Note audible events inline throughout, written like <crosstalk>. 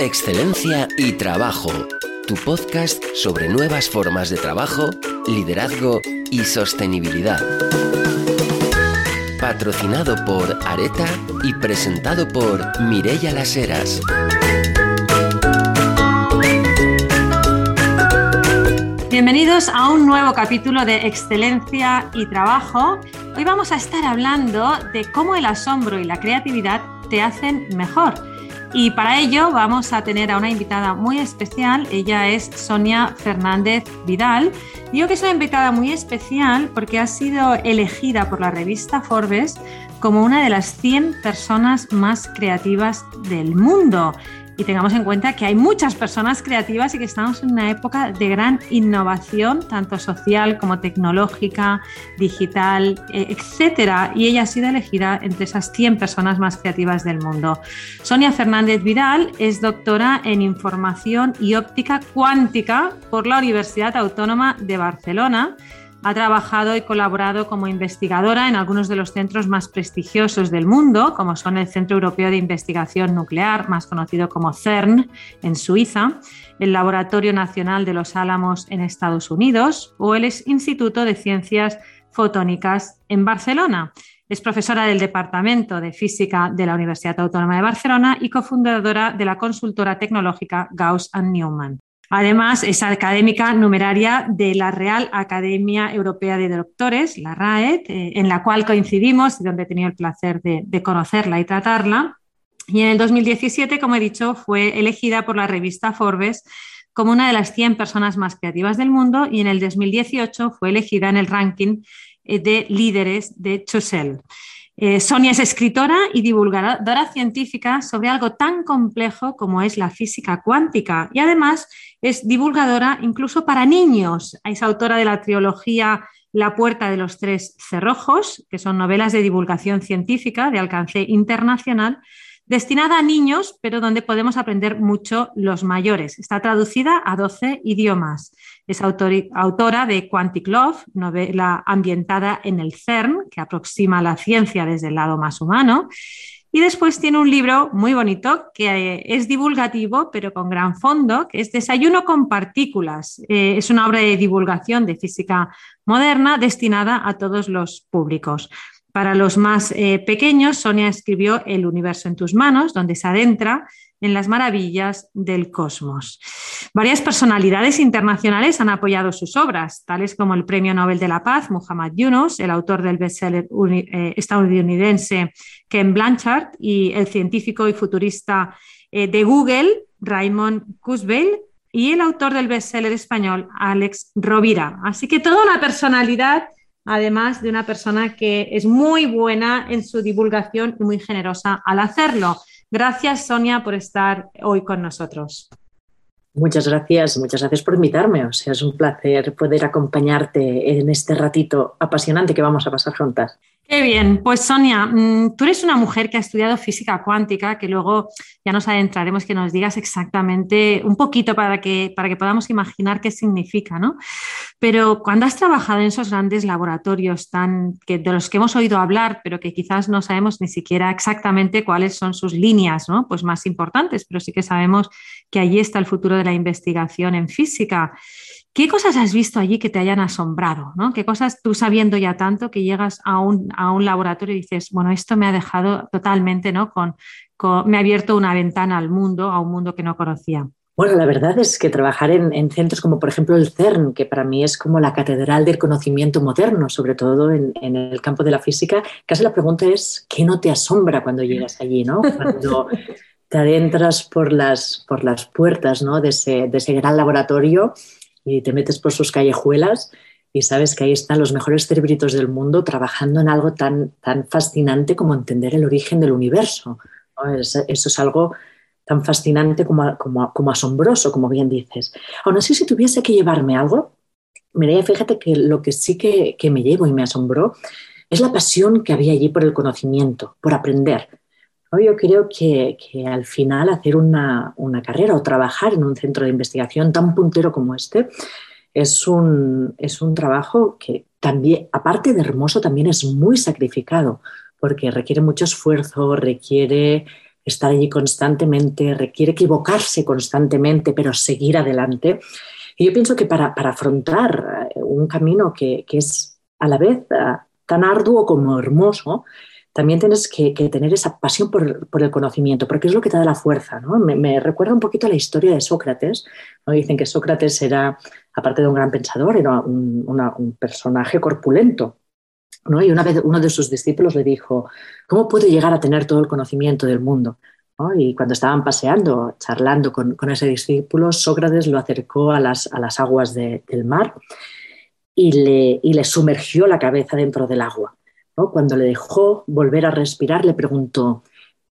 Excelencia y Trabajo, tu podcast sobre nuevas formas de trabajo, liderazgo y sostenibilidad. Patrocinado por Areta y presentado por Mirella Las Heras. Bienvenidos a un nuevo capítulo de Excelencia y Trabajo. Hoy vamos a estar hablando de cómo el asombro y la creatividad te hacen mejor. Y para ello vamos a tener a una invitada muy especial. Ella es Sonia Fernández Vidal. Digo que es una invitada muy especial porque ha sido elegida por la revista Forbes como una de las 100 personas más creativas del mundo y tengamos en cuenta que hay muchas personas creativas y que estamos en una época de gran innovación, tanto social como tecnológica, digital, eh, etcétera. Y ella ha sido elegida entre esas 100 personas más creativas del mundo. Sonia Fernández Vidal es doctora en Información y Óptica Cuántica por la Universidad Autónoma de Barcelona ha trabajado y colaborado como investigadora en algunos de los centros más prestigiosos del mundo, como son el Centro Europeo de Investigación Nuclear, más conocido como CERN, en Suiza, el Laboratorio Nacional de los Álamos en Estados Unidos o el Instituto de Ciencias Fotónicas en Barcelona. Es profesora del Departamento de Física de la Universidad Autónoma de Barcelona y cofundadora de la consultora tecnológica Gauss Newman. Además, es académica numeraria de la Real Academia Europea de Doctores, la RAED, eh, en la cual coincidimos y donde he tenido el placer de, conocerla y tratarla. Y en el 2017, como he dicho, fue elegida por la revista Forbes como una de las 100 personas más creativas del mundo y en el 2018 fue elegida en el ranking eh, de líderes de Chusel. Eh, Sonia es escritora y divulgadora científica sobre algo tan complejo como es la física cuántica y además es divulgadora incluso para niños. Es autora de la trilogía La puerta de los tres cerrojos, que son novelas de divulgación científica de alcance internacional, destinada a niños, pero donde podemos aprender mucho los mayores. Está traducida a 12 idiomas. Es autora de Quantic Love, novela ambientada en el CERN, que aproxima la ciencia desde el lado más humano. Y después tiene un libro muy bonito que eh, es divulgativo, pero con gran fondo, que es Desayuno con partículas. Eh, es una obra de divulgación de física moderna destinada a todos los públicos. Para los más eh, pequeños, Sonia escribió El universo en tus manos, donde se adentra en las maravillas del cosmos. Varias personalidades internacionales han apoyado sus obras, tales como el Premio Nobel de la Paz, Muhammad Yunus, el autor del bestseller eh, estadounidense Ken Blanchard y el científico y futurista eh, de Google, Raymond Kurzweil, y el autor del bestseller español, Alex Rovira. Así que toda una personalidad además de una persona que es muy buena en su divulgación y muy generosa al hacerlo. Gracias, Sonia, por estar hoy con nosotros. Muchas gracias, muchas gracias por invitarme. O sea, es un placer poder acompañarte en este ratito apasionante que vamos a pasar juntas. Qué bien, pues Sonia, mm, tú eres una mujer que ha estudiado física cuántica, que luego ya nos adentraremos, que nos digas exactamente un poquito para que, para que podamos imaginar qué significa, ¿no? Pero cuando has trabajado en esos grandes laboratorios tan, de los que hemos oído hablar, pero que quizás no sabemos ni siquiera exactamente cuáles son sus líneas ¿no? pues más importantes, pero sí que sabemos que allí está el futuro de la investigación en física. ¿Qué cosas has visto allí que te hayan asombrado? ¿no? ¿Qué cosas tú sabiendo ya tanto que llegas a un, laboratorio y dices, bueno, esto me ha dejado totalmente, ¿no? Con, me ha abierto una ventana al mundo, a un mundo que no conocía? Bueno, la verdad es que trabajar en, centros como por ejemplo el CERN, que para mí es como la catedral del conocimiento moderno, sobre todo en, el campo de la física, casi la pregunta es, ¿qué no te asombra cuando llegas allí? ¿no? Cuando te adentras por las, por las puertas ¿no? de, ese, de ese gran laboratorio y te metes por sus callejuelas y sabes que ahí están los mejores cerebritos del mundo trabajando en algo tan, tan fascinante como entender el origen del universo. eso es algo tan fascinante como, como, asombroso, como bien dices. Aún así, si tuviese que llevarme algo, mira, fíjate que lo que sí que, que me llevo y me asombró es la pasión que había allí por el conocimiento, por aprender. Yo creo que, al final hacer una, carrera o trabajar en un centro de investigación tan puntero como este es un, es un trabajo que también, aparte de hermoso, también es muy sacrificado porque requiere mucho esfuerzo, requiere estar allí constantemente, requiere equivocarse constantemente, pero seguir adelante. Y yo pienso que para, afrontar eh, un camino que, es a la vez eh, tan arduo como hermoso, también tienes que, tener esa pasión por, el conocimiento, porque es lo que te da la fuerza. Me, recuerda un poquito a la historia de Sócrates. ¿no? Dicen que Sócrates era, aparte de un gran pensador, era un, personaje corpulento. ¿no? Y una vez uno de sus discípulos le dijo, ¿cómo puedo llegar a tener todo el conocimiento del mundo? Y cuando estaban paseando, charlando con, ese discípulo, Sócrates lo acercó a las, aguas del mar y le sumergió la cabeza dentro del agua. Cuando le dejó volver a respirar, le preguntó,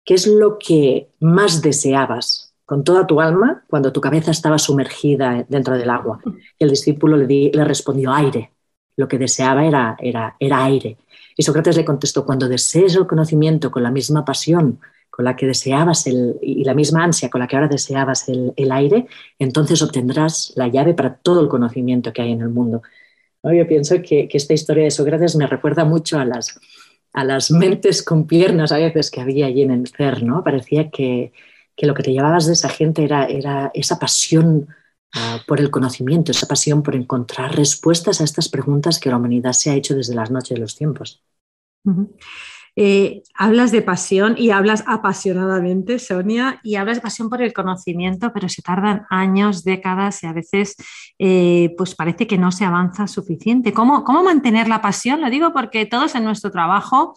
¿qué es lo que más deseabas con toda tu alma cuando tu cabeza estaba sumergida dentro del agua? Y el discípulo le, le respondió, aire. Lo que deseaba era, era, era aire. Y Sócrates le contestó, cuando desees el conocimiento con la misma pasión con la que deseabas el, y la misma ansia con la que ahora deseabas el, el, aire, entonces obtendrás la llave para todo el conocimiento que hay en el mundo. Yo pienso que, esta historia de Sócrates me recuerda mucho a las, a las mentes con piernas a veces que había allí en el CER, ¿no? Parecía que, lo que te llevabas de esa gente era, era esa pasión ah, por el conocimiento, esa pasión por encontrar respuestas a estas preguntas que la humanidad se ha hecho desde las noches de los tiempos. Eh, hablas de pasión y hablas apasionadamente, Sonia, y hablas de pasión por el conocimiento, pero se tardan años, décadas y a veces eh, pues parece que no se avanza suficiente. ¿Cómo, ¿Cómo mantener la pasión? Lo digo porque todos en nuestro trabajo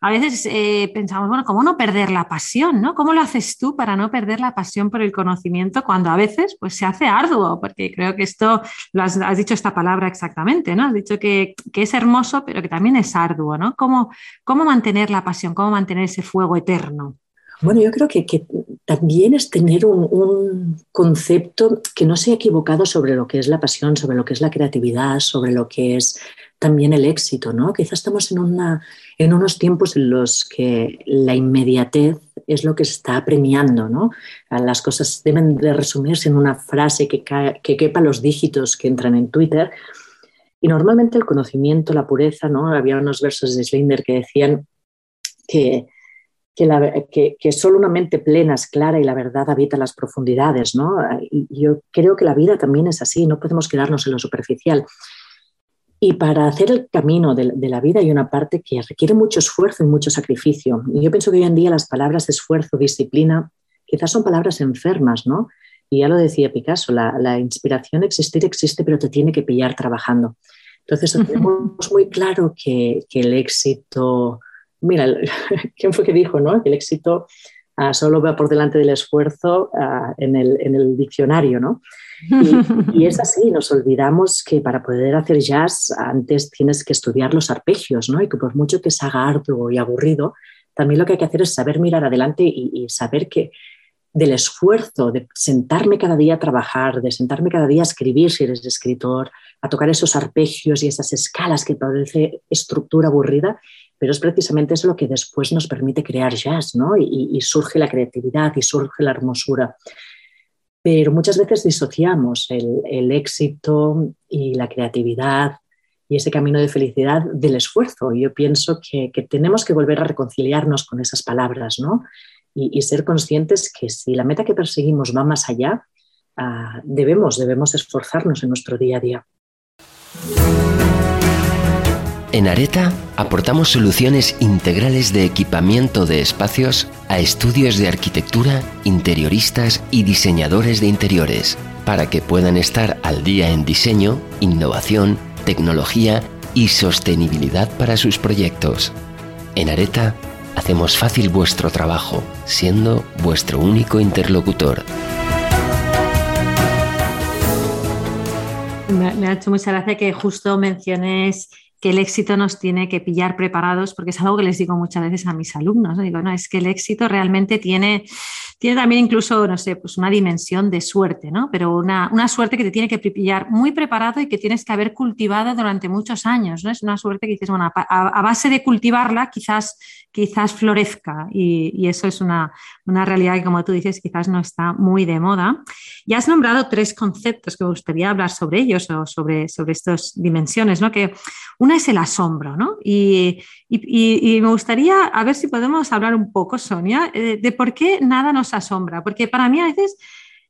a veces eh, pensamos, bueno, ¿cómo no perder la pasión? ¿no? ¿Cómo lo haces tú para no perder la pasión por el conocimiento cuando a veces pues, se hace arduo? Porque creo que esto, lo has, dicho esta palabra exactamente, ¿no? Has dicho que, es hermoso, pero que también es arduo, ¿no? ¿Cómo, ¿Cómo mantener la pasión? ¿Cómo mantener ese fuego eterno? Bueno, yo creo que, también es tener un, un, concepto que no sea equivocado sobre lo que es la pasión, sobre lo que es la creatividad, sobre lo que es también el éxito, ¿no? Quizás estamos en, una, en unos tiempos en los que la inmediatez es lo que se está premiando, ¿no? Las cosas deben de resumirse en una frase que, que quepa los dígitos que entran en Twitter. Y normalmente el conocimiento, la pureza, ¿no? Había unos versos de Schlinder que decían que, que, que, solo una mente plena es clara y la verdad habita las profundidades, ¿no? Y yo creo que la vida también es así, no podemos quedarnos en lo superficial. Y para hacer el camino de, la vida hay una parte que requiere mucho esfuerzo y mucho sacrificio. Y yo pienso que hoy en día las palabras esfuerzo, disciplina, quizás son palabras enfermas, ¿no? Y ya lo decía Picasso, la, inspiración existir existe, pero te tiene que pillar trabajando. Entonces tenemos muy claro que, el éxito, mira, <laughs> ¿quién fue que dijo, no? Que el éxito ah, solo va por delante del esfuerzo ah, en, el, en el diccionario, ¿no? Y, es así, nos olvidamos que para poder hacer jazz antes tienes que estudiar los arpegios, ¿no? Y que por mucho que se haga arduo y aburrido, también lo que hay que hacer es saber mirar adelante y, saber que del esfuerzo de sentarme cada día a trabajar, de sentarme cada día a escribir si eres escritor, a tocar esos arpegios y esas escalas que parece estructura aburrida, pero es precisamente eso lo que después nos permite crear jazz, ¿no? Y, surge la creatividad y surge la hermosura pero muchas veces disociamos el, éxito y la creatividad y ese camino de felicidad del esfuerzo. Yo pienso que, tenemos que volver a reconciliarnos con esas palabras ¿no? y, ser conscientes que si la meta que perseguimos va más allá, ah, debemos, debemos esforzarnos en nuestro día a día. En Areta aportamos soluciones integrales de equipamiento de espacios a estudios de arquitectura, interioristas y diseñadores de interiores, para que puedan estar al día en diseño, innovación, tecnología y sostenibilidad para sus proyectos. En Areta hacemos fácil vuestro trabajo, siendo vuestro único interlocutor. Me, ha hecho mucha gracia que justo menciones que el éxito nos tiene que pillar preparados, porque es algo que les digo muchas veces a mis alumnos. Digo, no, es que el éxito realmente tiene, tiene también incluso, no sé, pues una dimensión de suerte, ¿no? Pero una, suerte que te tiene que pillar muy preparado y que tienes que haber cultivado durante muchos años, ¿no? Es una suerte que dices, bueno, a, base de cultivarla quizás, quizás florezca y, eso es una, una, realidad que, como tú dices, quizás no está muy de moda. Y has nombrado tres conceptos que me gustaría hablar sobre ellos o sobre, sobre estas dimensiones, ¿no? Que una es el asombro, ¿no? Y, me gustaría a ver si podemos hablar un poco, Sonia, eh, de por qué nada nos asombra, porque para mí a veces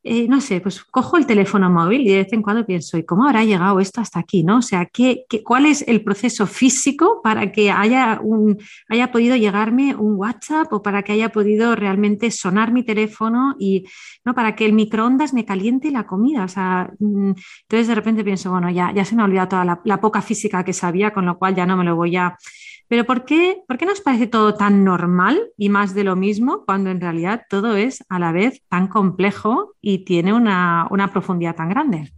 eh, no sé, pues cojo el teléfono móvil y de vez en cuando pienso, ¿y cómo habrá llegado esto hasta aquí? ¿no? O sea, ¿qué, cuál es el proceso físico para que haya, un, haya podido llegarme un WhatsApp o para que haya podido realmente sonar mi teléfono y ¿no? para que el microondas me caliente la comida? O sea, mm, entonces de repente pienso, bueno, ya, ya se me ha olvidado toda la, la poca física que sabía, con lo cual ya no me lo voy a pero ¿por qué, ¿por qué nos parece todo tan normal y más de lo mismo cuando en realidad todo es a la vez tan complejo y tiene una, profundidad tan grande?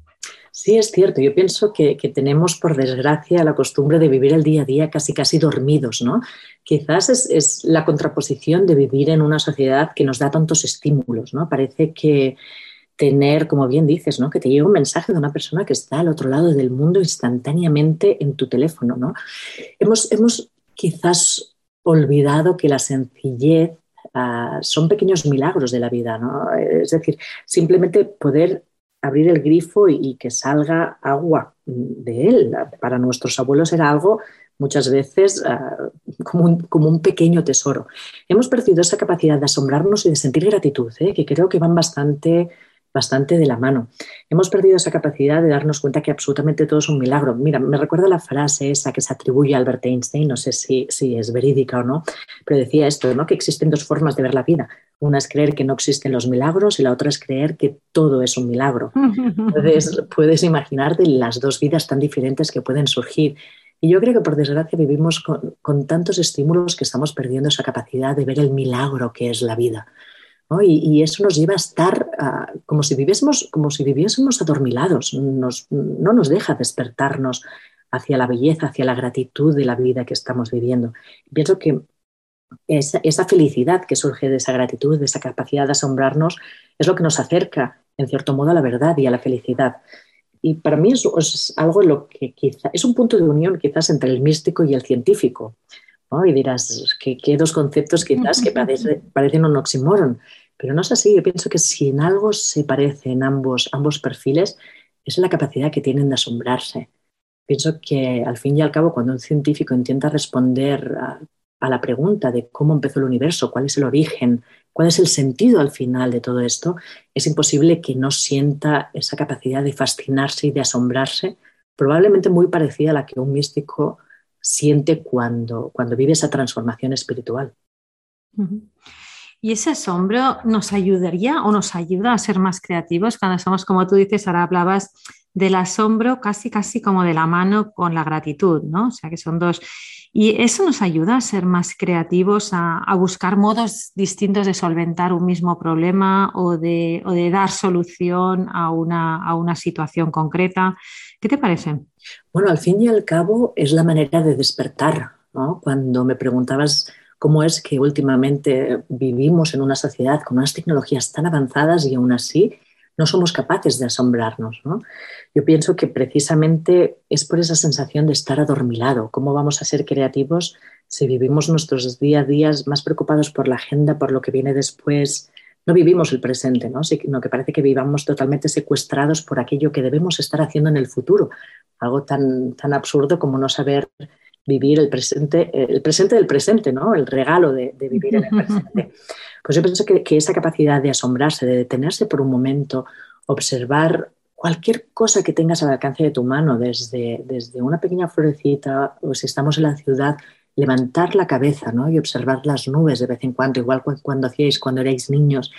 Sí, es cierto. Yo pienso que, tenemos, por desgracia, la costumbre de vivir el día a día casi casi dormidos, ¿no? Quizás es, la contraposición de vivir en una sociedad que nos da tantos estímulos, ¿no? Parece que tener, como bien dices, ¿no? Que te llegue un mensaje de una persona que está al otro lado del mundo instantáneamente en tu teléfono, ¿no? Hemos, hemos quizás olvidado que la sencillez ah, son pequeños milagros de la vida, ¿no? Es decir, simplemente poder abrir el grifo y, que salga agua de él. Para nuestros abuelos era algo muchas veces ah, como, un, como, un, pequeño tesoro. Hemos perdido esa capacidad de asombrarnos y de sentir gratitud, ¿eh? que creo que van bastante bastante de la mano. Hemos perdido esa capacidad de darnos cuenta que absolutamente todo es un milagro. Mira, me recuerda la frase esa que se atribuye a Albert Einstein, no sé si, si es verídica o no, pero decía esto, ¿no? que existen dos formas de ver la vida. Una es creer que no existen los milagros y la otra es creer que todo es un milagro. Entonces, <laughs> puedes imaginarte las dos vidas tan diferentes que pueden surgir. Y yo creo que por desgracia vivimos con, con tantos estímulos que estamos perdiendo esa capacidad de ver el milagro que es la vida. Y, eso nos lleva a estar ah, como, si viviésemos, como si viviésemos adormilados, no nos deja despertarnos hacia la belleza, hacia la gratitud de la vida que estamos viviendo. Pienso que esa, felicidad que surge de esa gratitud, de esa capacidad de asombrarnos, es lo que nos acerca, en cierto modo, a la verdad y a la felicidad. Y para mí es algo lo que quizá, es un punto de unión quizás entre el místico y el científico. Y dirás, que, dos conceptos quizás que <laughs> parecen un oxímoron, pero no es así. Yo pienso que si en algo se parecen ambos, ambos perfiles, es la capacidad que tienen de asombrarse. Pienso que al fin y al cabo, cuando un científico intenta responder a, a la pregunta de cómo empezó el universo, cuál es el origen, cuál es el sentido al final de todo esto, es imposible que no sienta esa capacidad de fascinarse y de asombrarse, probablemente muy parecida a la que un místico siente cuando, cuando vive esa transformación espiritual. ¿Y ese asombro nos ayudaría o nos ayuda a ser más creativos cuando somos, como tú dices, ahora hablabas del asombro casi, casi como de la mano con la gratitud, ¿no? O sea, que son dos. Y eso nos ayuda a ser más creativos, a, buscar modos distintos de solventar un mismo problema o de, o de dar solución a una, a una situación concreta. ¿Qué te parece? Bueno, al fin y al cabo es la manera de despertar. ¿no? Cuando me preguntabas cómo es que últimamente vivimos en una sociedad con unas tecnologías tan avanzadas y aún así no somos capaces de asombrarnos. ¿no? Yo pienso que precisamente es por esa sensación de estar adormilado. ¿Cómo vamos a ser creativos si vivimos nuestros día a día más preocupados por la agenda, por lo que viene después, no vivimos el presente, ¿no? sino que parece que vivamos totalmente secuestrados por aquello que debemos estar haciendo en el futuro. Algo tan, tan absurdo como no saber vivir el presente, el presente del presente, ¿no? El regalo de, vivir en el presente. Pues yo pienso que, que, esa capacidad de asombrarse, de detenerse por un momento, observar cualquier cosa que tengas al alcance de tu mano, desde, desde una pequeña florecita, o si estamos en la ciudad, levantar la cabeza ¿no? y observar las nubes de vez en cuando, igual cuando hacíais cuando erais niños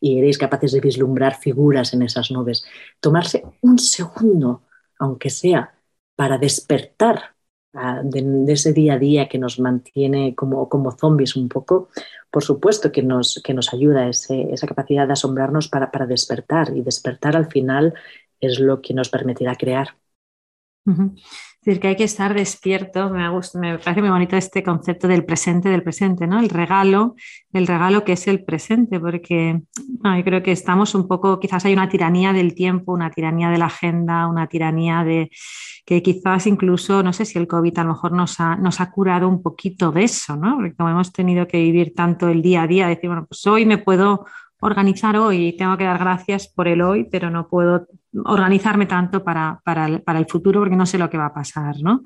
y erais capaces de vislumbrar figuras en esas nubes. Tomarse un segundo, aunque sea, para despertar ah, de, ese día a día que nos mantiene como, como zombies un poco, por supuesto que nos, que nos ayuda esa capacidad de asombrarnos para, para despertar y despertar al final es lo que nos permitirá crear. Es decir, que hay que estar despierto. Me, me parece muy bonito este concepto del presente, del presente, ¿no? El regalo, el regalo que es el presente, porque yo creo que estamos un poco, quizás hay una tiranía del tiempo, una tiranía de la agenda, una tiranía de que quizás incluso, no sé si el COVID a lo mejor nos ha curado un poquito de eso, ¿no? Porque como hemos tenido que vivir tanto el día a día, decir, bueno, pues hoy me puedo organizar hoy y tengo que dar gracias por el hoy, pero no puedo organizarme tanto para, el, futuro porque no sé lo que va a pasar, ¿no?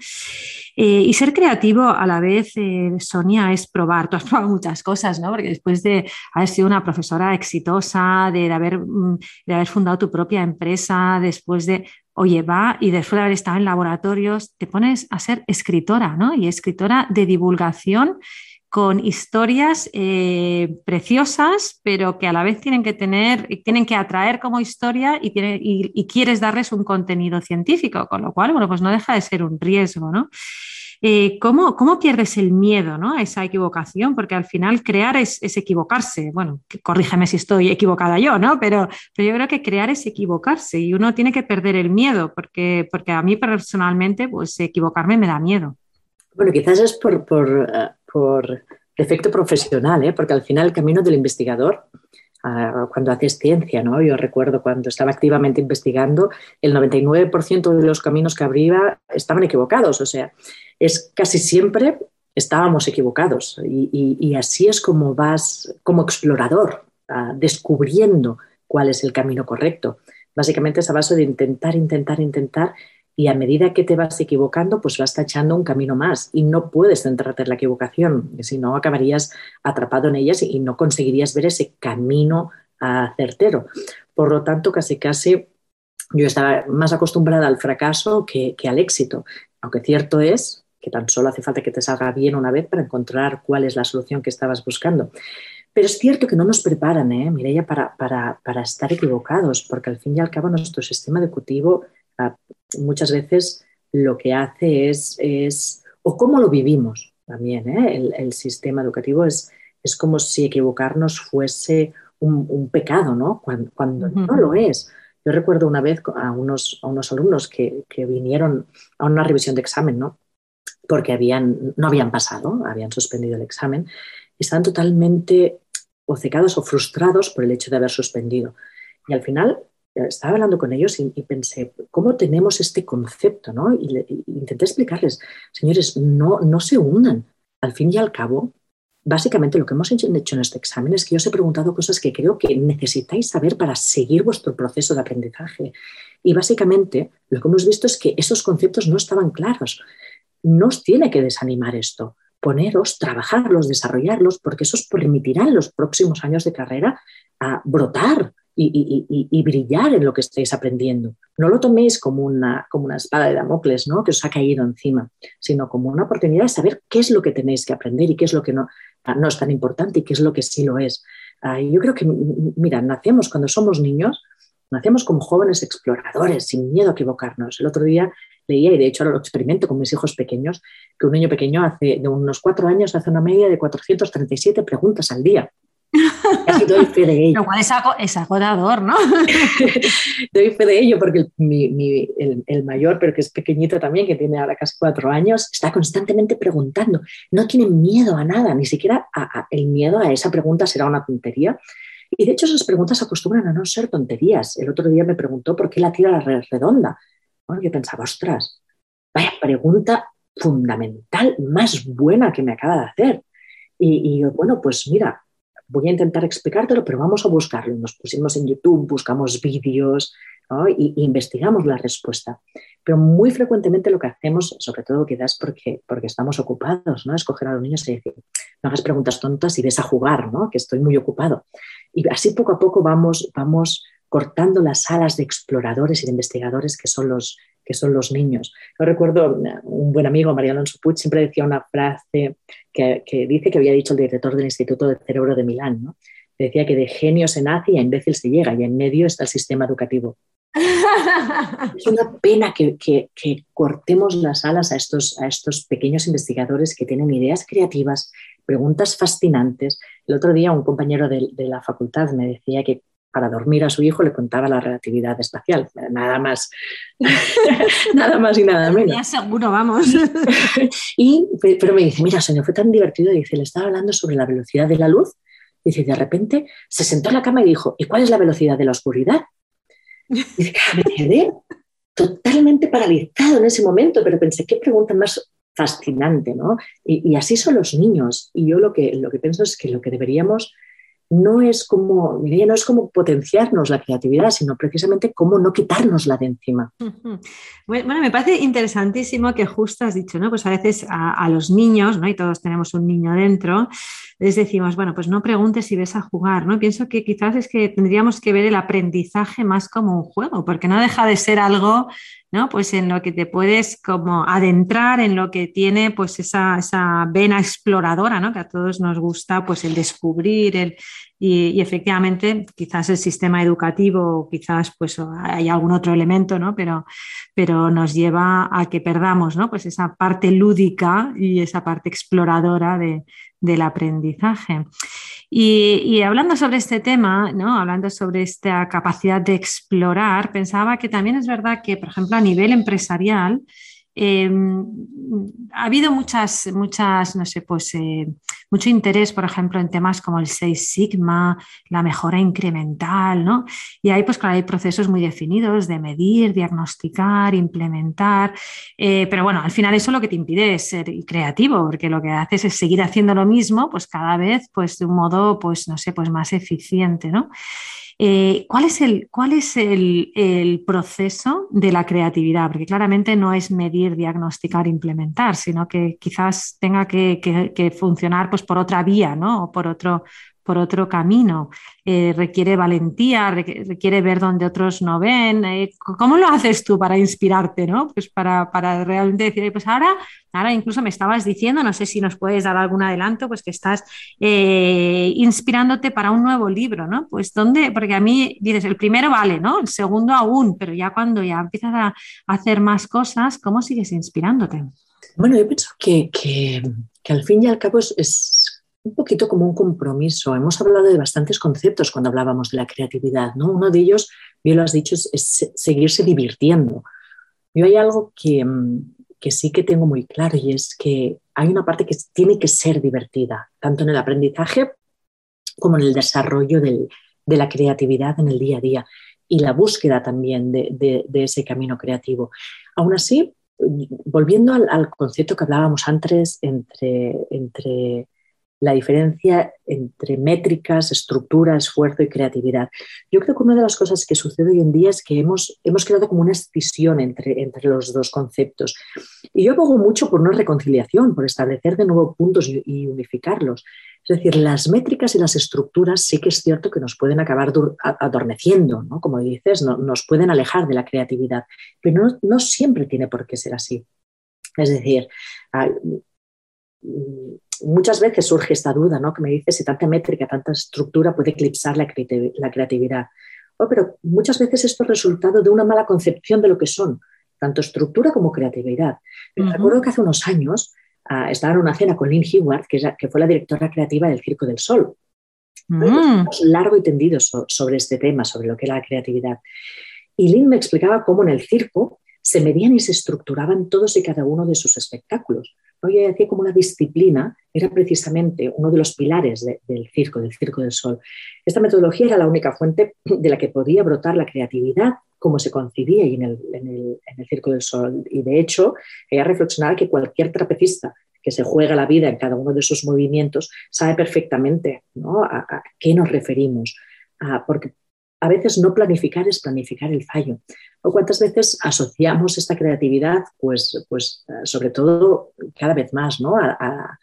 Eh, y ser creativo a la vez, eh, Sonia, es probar. Tú has <laughs> probado muchas cosas, ¿no? Porque después de haber sido una profesora exitosa, de, haber, mm, de haber fundado tu propia empresa, después de, oye, va, y después de haber estado en laboratorios, te pones a ser escritora, ¿no? Y escritora de divulgación con historias eh, preciosas, pero que a la vez tienen que tener, tienen que atraer como historia y, quieres darles un contenido científico, con lo cual, bueno, pues no deja de ser un riesgo, ¿no? Eh, ¿cómo, pierdes el miedo ¿no? a esa equivocación? Porque al final crear es, equivocarse. Bueno, corrígeme si estoy equivocada yo, ¿no? Pero, pero, yo creo que crear es equivocarse y uno tiene que perder el miedo, porque, porque a mí personalmente, pues equivocarme me da miedo. Bueno, quizás es por, por, eh, por defecto profesional, ¿eh? porque al final el camino del investigador, ah, cuando haces ciencia, ¿no? yo recuerdo cuando estaba activamente investigando, el 99% de los caminos que abría estaban equivocados, o sea, es casi siempre estábamos equivocados y, así es como vas como explorador, descubriendo cuál es el camino correcto. Básicamente es a base de intentar, intentar, intentar y a medida que te vas equivocando, pues vas tachando un camino más y no puedes centrarte en la equivocación, si no acabarías atrapado en ellas y no conseguirías ver ese camino certero. Por lo tanto, casi casi yo estaba más acostumbrada al fracaso que, al éxito, aunque cierto es que tan solo hace falta que te salga bien una vez para encontrar cuál es la solución que estabas buscando. Pero es cierto que no nos preparan, ¿eh, Mireia, para, para, para estar equivocados, porque al fin y al cabo nuestro sistema educativo muchas veces lo que hace es, es o cómo lo vivimos también, ¿eh? el, sistema educativo es, es como si equivocarnos fuese un, pecado, ¿no? Cuando, no lo es. Yo recuerdo una vez a unos, a unos alumnos que, vinieron a una revisión de examen, ¿no? Porque habían, no habían pasado, habían suspendido el examen, estaban totalmente obcecados o frustrados por el hecho de haber suspendido. Y al final estaba hablando con ellos y, pensé, ¿cómo tenemos este concepto? ¿no? Y, intenté explicarles, señores, no, no se unan. Al fin y al cabo, básicamente lo que hemos hecho en este examen es que yo os he preguntado cosas que creo que necesitáis saber para seguir vuestro proceso de aprendizaje. Y básicamente lo que hemos visto es que esos conceptos no estaban claros. No os tiene que desanimar esto. Poneros, trabajarlos, desarrollarlos, porque eso os permitirá en los próximos años de carrera a brotar y, brillar en lo que estáis aprendiendo. No lo toméis como una, como una espada de Damocles ¿no? que os ha caído encima, sino como una oportunidad de saber qué es lo que tenéis que aprender y qué es lo que no, ah, no es tan importante y qué es lo que sí lo es. Ah, yo creo que, mira, nacemos cuando somos niños, nacemos como jóvenes exploradores, sin miedo a equivocarnos. El otro día leía, y de hecho ahora lo experimento con mis hijos pequeños, que un niño pequeño hace de unos cuatro años hace una media de 437 preguntas al día. Casi doy fe de ello. Lo cual es, agotador, ¿no? <laughs> doy fe de ello porque el, mayor, pero que es pequeñito también, que tiene ahora casi cuatro años, está constantemente preguntando. No tiene miedo a nada, ni siquiera el miedo a esa pregunta será una tontería. Y de hecho esas preguntas acostumbran a no ser tonterías. El otro día me preguntó por qué la tira redonda. Bueno, yo pensaba, ostras, vaya pregunta fundamental, más buena que me acaba de hacer. Y, y bueno, pues mira, voy a intentar explicártelo, pero vamos a buscarlo. Nos pusimos en YouTube, buscamos vídeos e, investigamos la respuesta. Pero muy frecuentemente lo que hacemos, sobre todo quizás porque, porque estamos ocupados, ¿no? es coger a los niños y decir, no hagas preguntas tontas y ves a jugar, ¿no? que estoy muy ocupado. Y así poco a poco vamos, vamos cortando las alas de exploradores y de investigadores que son los, que son los niños. Yo recuerdo eh, un buen amigo, María Alonso Puig, siempre decía una frase que, dice que había dicho el director del Instituto del Cerebro de Milán, ¿no? decía que de genio se nace y a imbécil se llega, y en medio está el sistema educativo. <laughs> es una pena que, cortemos las alas a estos, a estos pequeños investigadores que tienen ideas creativas, preguntas fascinantes. El otro día un compañero de la facultad me decía que para dormir a su hijo le contaba la relatividad espacial, nada más, <laughs> nada más y nada menos. Ya seguro, vamos. <laughs> y, pero me dice, mira, señor, fue tan divertido, dice, le estaba hablando sobre la velocidad de la luz, dice, de repente se sentó en la cama y dijo, ¿y cuál es la velocidad de la oscuridad? Dice, me quedé totalmente paralizado en ese momento, pero pensé, qué pregunta más fascinante, ¿no? Y, y así son los niños. Y yo lo que, lo que pienso es que lo que deberíamos no es como, no es como potenciarnos la creatividad, sino precisamente cómo no quitárnosla de encima. Bueno, me parece interesantísimo que justo has dicho, ¿no? Pues a veces a, los niños, ¿no? Y todos tenemos un niño dentro, les decimos, bueno, pues no preguntes si ves a jugar, ¿no? Pienso que quizás es que tendríamos que ver el aprendizaje más como un juego, porque no deja de ser algo ¿no? Pues en lo que te puedes como adentrar, en lo que tiene pues esa, esa vena exploradora, ¿no? Que a todos nos gusta pues el descubrir, el, y, efectivamente quizás el sistema educativo, quizás pues hay algún otro elemento, ¿no? Pero, pero nos lleva a que perdamos, ¿no? Pues esa parte lúdica y esa parte exploradora de, del aprendizaje. Y, hablando sobre este tema, ¿no? hablando sobre esta capacidad de explorar, pensaba que también es verdad que, por ejemplo, a nivel empresarial, Em, ha habido muchas, muchas, no sé, pues eh, mucho interés, por ejemplo, en temas como el 6 Sigma, la mejora incremental, ¿no? Y ahí, pues claro, hay procesos muy definidos de medir, diagnosticar, implementar, eh, pero bueno, al final eso lo que te impide es ser creativo, porque lo que haces es seguir haciendo lo mismo, pues cada vez, pues de un modo, pues no sé, pues más eficiente, ¿no? Eh, ¿Cuál es, el, cuál es el, proceso de la creatividad? Porque claramente no es medir, diagnosticar, implementar, sino que quizás tenga que, que funcionar pues, por otra vía, ¿no? O por otro, por otro camino. Eh, requiere valentía, requiere ver donde otros no ven. Eh, ¿Cómo lo haces tú para inspirarte, ¿no? Pues para, para, realmente decir, pues ahora, ahora incluso me estabas diciendo, no sé si nos puedes dar algún adelanto, pues que estás eh, inspirándote para un nuevo libro, ¿no? Pues dónde, porque a mí dices, el primero vale, ¿no? El segundo aún, pero ya cuando ya empiezas a hacer más cosas, ¿cómo sigues inspirándote? Bueno, yo pienso que, que, que al fin y al cabo es un poquito como un compromiso. Hemos hablado de bastantes conceptos cuando hablábamos de la creatividad, ¿no? Uno de ellos, bien lo has dicho, es, seguirse divirtiendo. Yo hay algo que, mm, que, sí que tengo muy claro y es que hay una parte que tiene que ser divertida, tanto en el aprendizaje como en el desarrollo de la creatividad en el día a día y la búsqueda también de, ese camino creativo. Aún así, volviendo al, al, concepto que hablábamos antes entre, entre la diferencia entre métricas, estructura, esfuerzo y creatividad. Yo creo que una de las cosas que sucede hoy en día es que hemos, hemos creado como una escisión entre, entre los dos conceptos. Y yo abogo mucho por una reconciliación, por establecer de nuevo puntos y, unificarlos. Es decir, las métricas y las estructuras sí que es cierto que nos pueden acabar adormeciendo, ¿no? como dices, no, nos pueden alejar de la creatividad, pero no siempre tiene por qué ser así. Es decir, muchas veces surge esta duda, ¿no? Que me dice si tanta métrica, tanta estructura puede eclipsar la, creatividad. Oh, pero muchas veces esto es resultado de una mala concepción de lo que son, tanto estructura como creatividad. Recuerdo que hace unos años ah, estaba en una cena con Lynn Heward, que, fue la directora creativa del Circo del Sol. Mm. largo y tendido sobre este tema, sobre lo que es la creatividad. Y Lynn me explicaba cómo en el circo se medían y se estructuraban todos y cada uno de sus espectáculos. Ella decía como una disciplina era precisamente uno de los pilares del circo, del Circo del Sol. Esta metodología era la única fuente de la que podía brotar la creatividad como se concibía en el, en el, Circo del Sol. Y de hecho, ella reflexionaba que cualquier trapecista que se juega la vida en cada uno de esos movimientos sabe perfectamente a, qué nos referimos. porque a veces no planificar es planificar el fallo. ¿O cuántas veces asociamos esta creatividad, pues, pues sobre todo cada vez más, ¿no? A,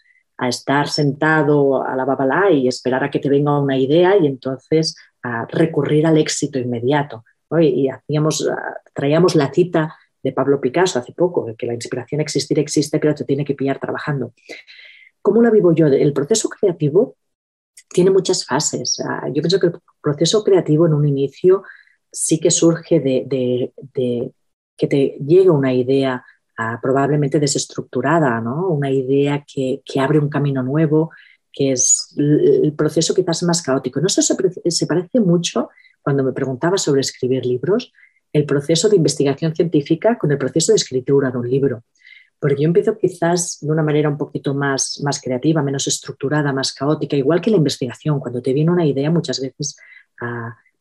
estar sentado a la babalá y esperar a que te venga una idea y entonces a recurrir al éxito inmediato. Y, hacíamos, traíamos la cita de Pablo Picasso hace poco, que la inspiración existir existe, pero te tiene que pillar trabajando. ¿Cómo la vivo yo? El proceso creativo tiene muchas fases. Ah, yo pienso que el proceso creativo en un inicio sí que surge de, que te llegue una idea ah, probablemente desestructurada, ¿no? una idea que, abre un camino nuevo, que es el proceso quizás más caótico. No sé, se, se parece mucho cuando me preguntaba sobre escribir libros, el proceso de investigación científica con el proceso de escritura de un libro. Porque yo empiezo quizás de una manera un poquito más, más creativa, menos estructurada, más caótica, igual que la investigación. Cuando te viene una idea, muchas veces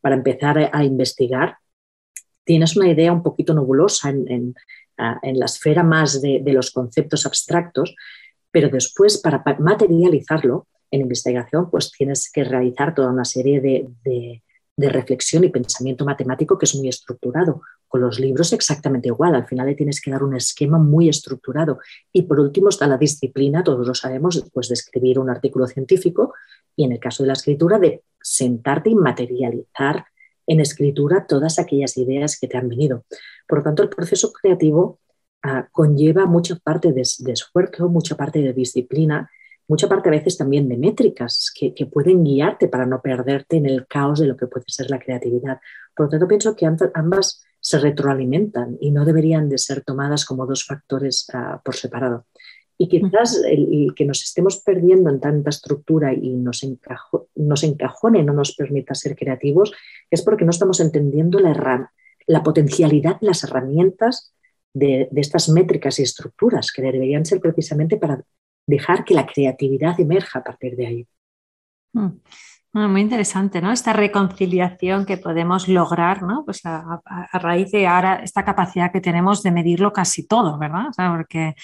para empezar a, investigar, tienes una idea un poquito nebulosa en, la esfera más de, los conceptos abstractos, pero después para materializarlo en investigación, pues tienes que realizar toda una serie de reflexión y pensamiento matemático que es muy estructurado. Con los libros exactamente igual, al final le tienes que dar un esquema muy estructurado. Y por último está la disciplina, todos lo sabemos, pues de escribir un artículo científico y en el caso de la escritura de sentarte y materializar en escritura todas aquellas ideas que te han venido. Por lo tanto, el proceso creativo ah, conlleva mucha parte de, esfuerzo, mucha parte de disciplina mucha parte a veces también de métricas que, pueden guiarte para no perderte en el caos de lo que puede ser la creatividad. Por lo tanto, pienso que ambas se retroalimentan y no deberían de ser tomadas como dos factores ah, por separado. Y quizás el, que nos estemos perdiendo en tanta estructura y nos, nos encajone, no nos permita ser creativos, es porque no estamos entendiendo la, la potencialidad de las herramientas de, de, estas métricas y estructuras que deberían ser precisamente para dejar que la creatividad emerja a partir de ahí. Mm. muy interesante, ¿no? Esta reconciliación que podemos lograr, ¿no? Pues a, raíz de ahora esta capacidad que tenemos de medirlo casi todo, ¿verdad? porque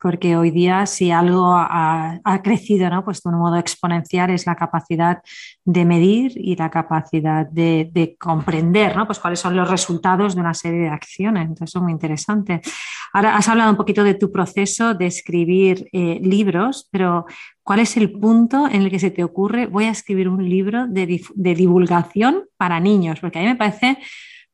porque hoy día si algo ha, crecido ¿no? pues de un modo exponencial es la capacidad de medir y la capacidad de, comprender ¿no? pues cuáles son los resultados de una serie de acciones. Entonces, es muy interesante. Ahora has hablado un poquito de tu proceso de escribir eh, libros, pero ¿cuál es el punto en el que se te ocurre voy a escribir un libro de divulgación para niños? Porque a mí me parece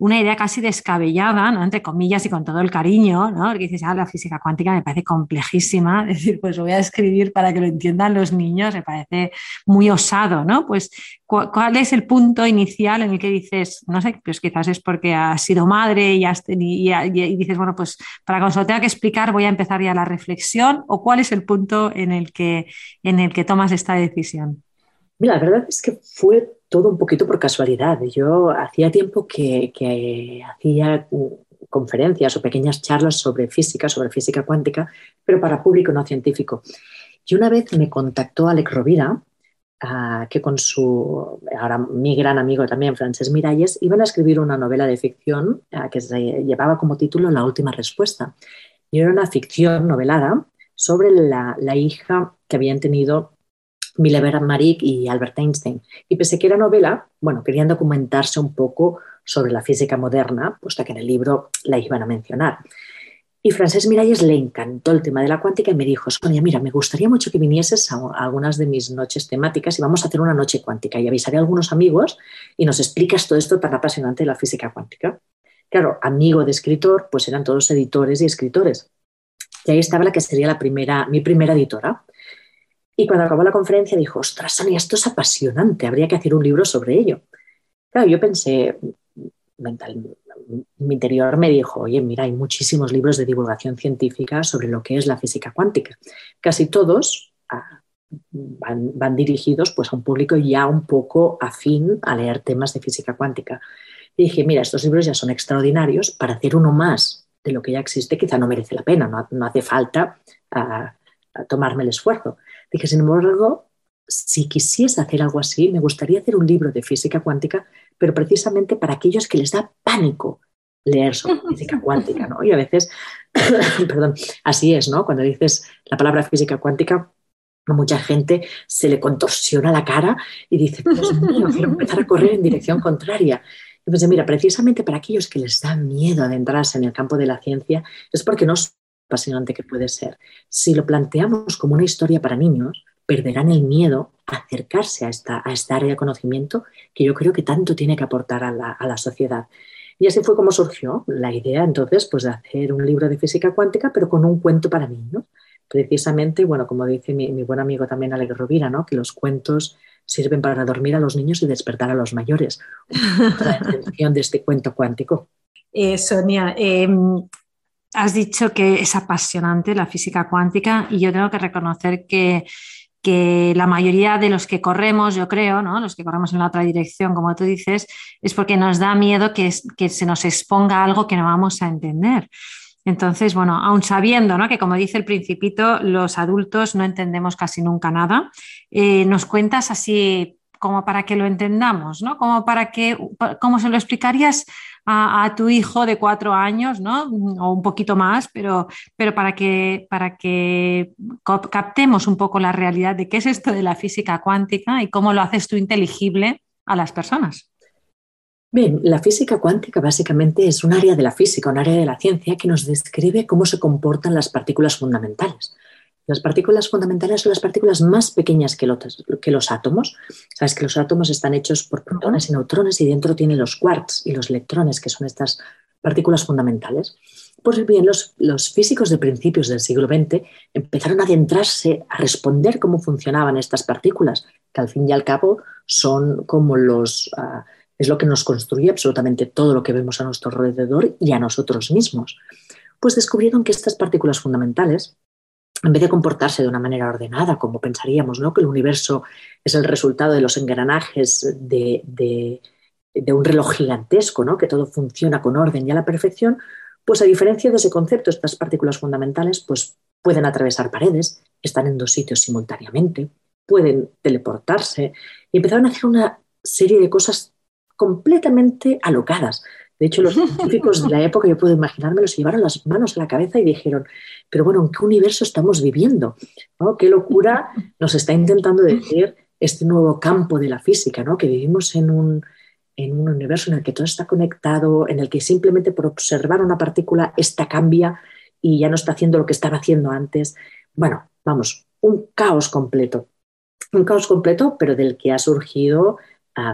una idea casi descabellada, ¿no? entre comillas y con todo el cariño, ¿no? porque dices, ah, la física cuántica me parece complejísima, <laughs> es decir, pues lo voy a escribir para que lo entiendan los niños, me parece muy osado, ¿no? Pues, ¿cuál es el punto inicial en el que dices, no sé, pues quizás es porque has sido madre y, y, dices, bueno, pues para cuando se lo tenga que explicar voy a empezar ya la reflexión, o cuál es el punto en el que, en el que tomas esta decisión? Mira, la verdad es que fue todo un poquito por casualidad. Yo hacía tiempo que, hacía conferencias o pequeñas charlas sobre física, sobre física cuántica, pero para público no científico. Y una vez me contactó Alex Rovira, ah, que con su, ahora mi gran amigo también, Francesc Miralles, iban a escribir una novela de ficción ah, que se llevaba como título La última respuesta. Y era una ficción novelada sobre la, la hija que habían tenido Milevera Marik y Albert Einstein. Y pese que era novela, bueno, querían documentarse un poco sobre la física moderna, puesto que en el libro la iban a mencionar. Y Francesc Miralles le encantó el tema de la cuántica y me dijo, Sonia, mira, me gustaría mucho que vinieses a, algunas de mis noches temáticas y vamos a hacer una noche cuántica y avisaré a algunos amigos y nos explicas todo esto tan apasionante de la física cuántica. Claro, amigo de escritor, pues eran todos editores y escritores. Y ahí estaba la que sería la primera, mi primera editora. Y cuando acabó la conferencia dijo, ostras, Sonia, esto es apasionante, habría que hacer un libro sobre ello. Claro, yo pensé, mental, mi interior me dijo, oye, mira, hay muchísimos libros de divulgación científica sobre lo que es la física cuántica. Casi todos ah, van, dirigidos pues, a un público ya un poco afín a leer temas de física cuántica. Y dije, mira, estos libros ya son extraordinarios, para hacer uno más de lo que ya existe quizá no merece la pena, no, hace falta ah, tomarme el esfuerzo. Dije, sin embargo, si quisiese hacer algo así, me gustaría hacer un libro de física cuántica, pero precisamente para aquellos que les da pánico leer sobre <laughs> física cuántica, ¿no? Y a veces, <coughs> perdón, así es, ¿no? Cuando dices la palabra física cuántica, a mucha gente se le contorsiona la cara y dice, Dios mío, quiero <laughs> empezar a correr en dirección contraria. Y pensé, mira, precisamente para aquellos que les da miedo adentrarse en el campo de la ciencia, es porque no apasionante que puede ser. Si lo planteamos como una historia para niños, perderán el miedo a acercarse a esta, a esta área de conocimiento que yo creo que tanto tiene que aportar a la, sociedad. Y así fue como surgió la idea entonces pues, de hacer un libro de física cuántica, pero con un cuento para niños. Precisamente, bueno, como dice mi, buen amigo también Alegre Rovira, ¿no? que los cuentos sirven para dormir a los niños y despertar a los mayores. La <laughs> intención de este cuento cuántico. Eh, Sonia, em, has dicho que es apasionante la física cuántica y yo tengo que reconocer que, la mayoría de los que corremos, yo creo, ¿no? los que corremos en la otra dirección, como tú dices, es porque nos da miedo que, que se nos exponga algo que no vamos a entender. Entonces, bueno, aún sabiendo ¿no? que, como dice el principito, los adultos no entendemos casi nunca nada, eh, ¿nos cuentas así como para que lo entendamos, ¿no? Como para que, como se lo explicarías a, tu hijo de cuatro años, ¿no? O un poquito más, pero, pero para, que, para que captemos un poco la realidad de qué es esto de la física cuántica y cómo lo haces tú inteligible a las personas. Bien, la física cuántica básicamente es un área de la física, un área de la ciencia que nos describe cómo se comportan las partículas fundamentales. Las partículas fundamentales son las partículas más pequeñas que los, que los átomos. Sabes que los átomos están hechos por protones y neutrones y dentro tienen los quarks y los electrones, que son estas partículas fundamentales. Pues bien, los, los, físicos de principios del siglo XX empezaron a adentrarse a responder cómo funcionaban estas partículas, que al fin y al cabo son como los... Ah, es lo que nos construye absolutamente todo lo que vemos a nuestro alrededor y a nosotros mismos. Pues descubrieron que estas partículas fundamentales en vez de comportarse de una manera ordenada, como pensaríamos, ¿no? que el universo es el resultado de los engranajes de, un reloj gigantesco, ¿no? que todo funciona con orden y a la perfección, pues a diferencia de ese concepto, estas partículas fundamentales pues, pueden atravesar paredes, están en dos sitios simultáneamente, pueden teleportarse y empezaron a hacer una serie de cosas completamente alocadas. De hecho, los científicos de la época, yo puedo imaginarme, se llevaron las manos a la cabeza y dijeron, pero bueno, ¿en qué universo estamos viviendo? ¿Qué locura nos está intentando decir este nuevo campo de la física? ¿no? Que vivimos en un, en un universo en el que todo está conectado, en el que simplemente por observar una partícula, esta cambia y ya no está haciendo lo que estaba haciendo antes. Bueno, vamos, un caos completo. Un caos completo, pero del que ha surgido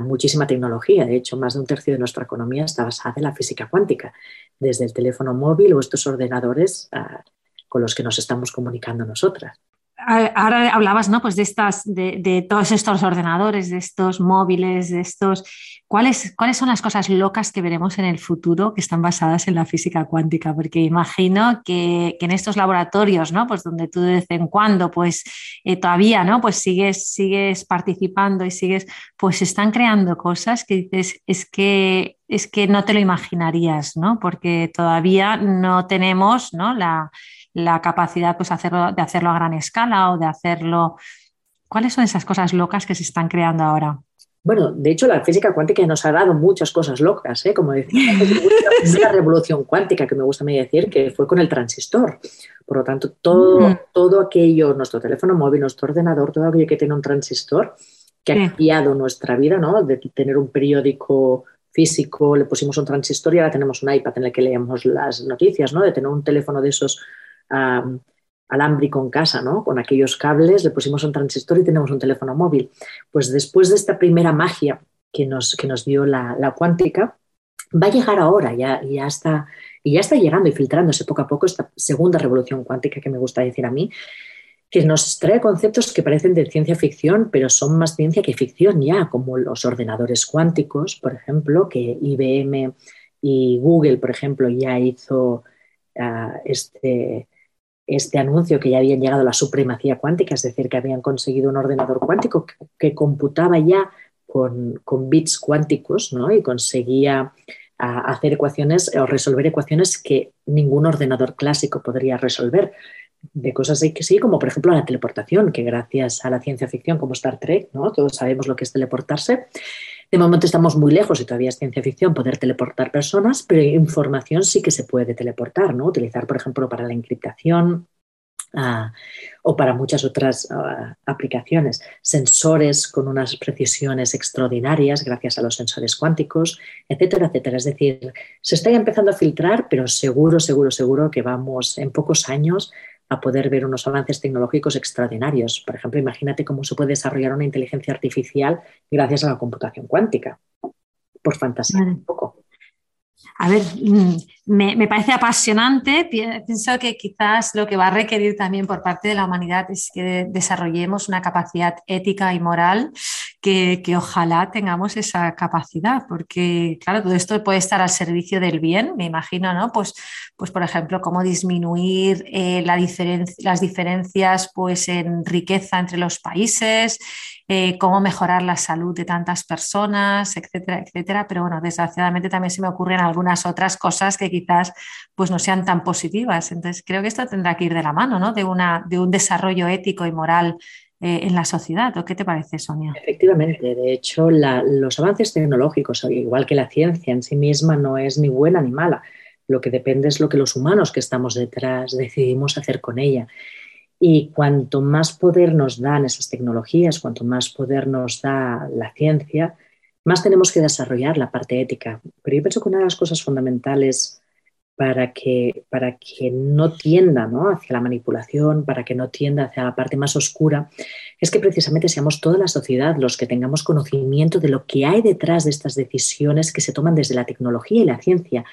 muchísima tecnología. De hecho, más de un tercio de nuestra economía está basada en la física cuántica, desde el teléfono móvil o estos ordenadores ah, con los que nos estamos comunicando nosotras. Ahora hablabas ¿no? pues de, estas, de, todos estos ordenadores, de estos móviles, de estos. ¿Cuáles, ¿Cuáles son las cosas locas que veremos en el futuro que están basadas en la física cuántica? Porque imagino que, en estos laboratorios, ¿no? Pues donde tú de vez en cuando, pues eh, todavía, ¿no? Pues sigues, sigues participando y sigues, pues están creando cosas que dices, es que, es que no te lo imaginarías, ¿no? Porque todavía no tenemos, ¿no? La, la capacidad pues, hacerlo, de hacerlo a gran escala o de hacerlo... ¿Cuáles son esas cosas locas que se están creando ahora? Bueno, de hecho, la física cuántica nos ha dado muchas cosas locas, ¿eh? como decía, <laughs> la revolución cuántica que me gusta decir, que fue con el transistor. Por lo tanto, todo, mm. todo aquello, nuestro teléfono móvil, nuestro ordenador, todo aquello que tiene un transistor, que ha cambiado nuestra vida, ¿no? De tener un periódico físico, le pusimos un transistor y ahora tenemos un iPad en el que leemos las noticias, ¿no? De tener un teléfono de esos alámbrico en casa, ¿no? Con aquellos cables, le pusimos un transistor y tenemos un teléfono móvil. Pues después de esta primera magia que nos, que nos dio la, cuántica, va a llegar ahora, ya, ya está, y ya está llegando y filtrándose poco a poco esta segunda revolución cuántica que me gusta decir a mí, que nos trae conceptos que parecen de ciencia ficción, pero son más ciencia que ficción ya, como los ordenadores cuánticos, por ejemplo, que IBM y Google, por ejemplo, ya hizo ah, este, este anuncio que ya habían llegado a la supremacía cuántica, es decir, que habían conseguido un ordenador cuántico que, computaba ya con, bits cuánticos ¿no? y conseguía hacer ecuaciones o resolver ecuaciones que ningún ordenador clásico podría resolver. De cosas que sí, como por ejemplo la teleportación, que gracias a la ciencia ficción como Star Trek, ¿no? todos sabemos lo que es teleportarse, de momento estamos muy lejos y todavía es ciencia ficción poder teleportar personas, pero información sí que se puede teleportar, ¿no? Utilizar, por ejemplo, para la encriptación, ah, o para muchas otras ah, aplicaciones. Sensores con unas precisiones extraordinarias gracias a los sensores cuánticos, etcétera, etcétera. Es decir, se está empezando a filtrar, pero seguro, seguro, seguro que vamos en pocos años a poder ver unos avances tecnológicos extraordinarios. Por ejemplo, imagínate cómo se puede desarrollar una inteligencia artificial gracias a la computación cuántica. Por fantasía, un poco. A ver, mm, me, parece apasionante. Pienso que quizás lo que va a requerir también por parte de la humanidad es que desarrollemos una capacidad ética y moral que, ojalá tengamos esa capacidad, porque claro, todo esto puede estar al servicio del bien, me imagino, ¿no? Pues, pues por ejemplo, cómo disminuir eh, la las diferencias pues, en riqueza entre los países, eh, cómo mejorar la salud de tantas personas, etcétera, etcétera. Pero bueno, desgraciadamente también se me ocurren algunas otras cosas que pues, no sean tan positivas. Entonces, creo que esto tendrá que ir de la mano, ¿no? De, una, de un desarrollo ético y moral eh, en la sociedad. ¿O qué te parece, Sonia? Efectivamente, de hecho, los avances tecnológicos, igual que la ciencia en sí misma, no es ni buena ni mala. Lo que depende es lo que los humanos que estamos detrás decidimos hacer con ella. Y cuanto más poder nos dan esas tecnologías, cuanto más poder nos da la ciencia, más tenemos que desarrollar la parte ética. Pero yo pienso que una de las cosas fundamentales para que, para que no tienda ¿no? hacia la manipulación, para que no tienda hacia la parte más oscura, es que precisamente seamos toda la sociedad los que tengamos conocimiento de lo que hay detrás de estas decisiones que se toman desde la tecnología y la ciencia.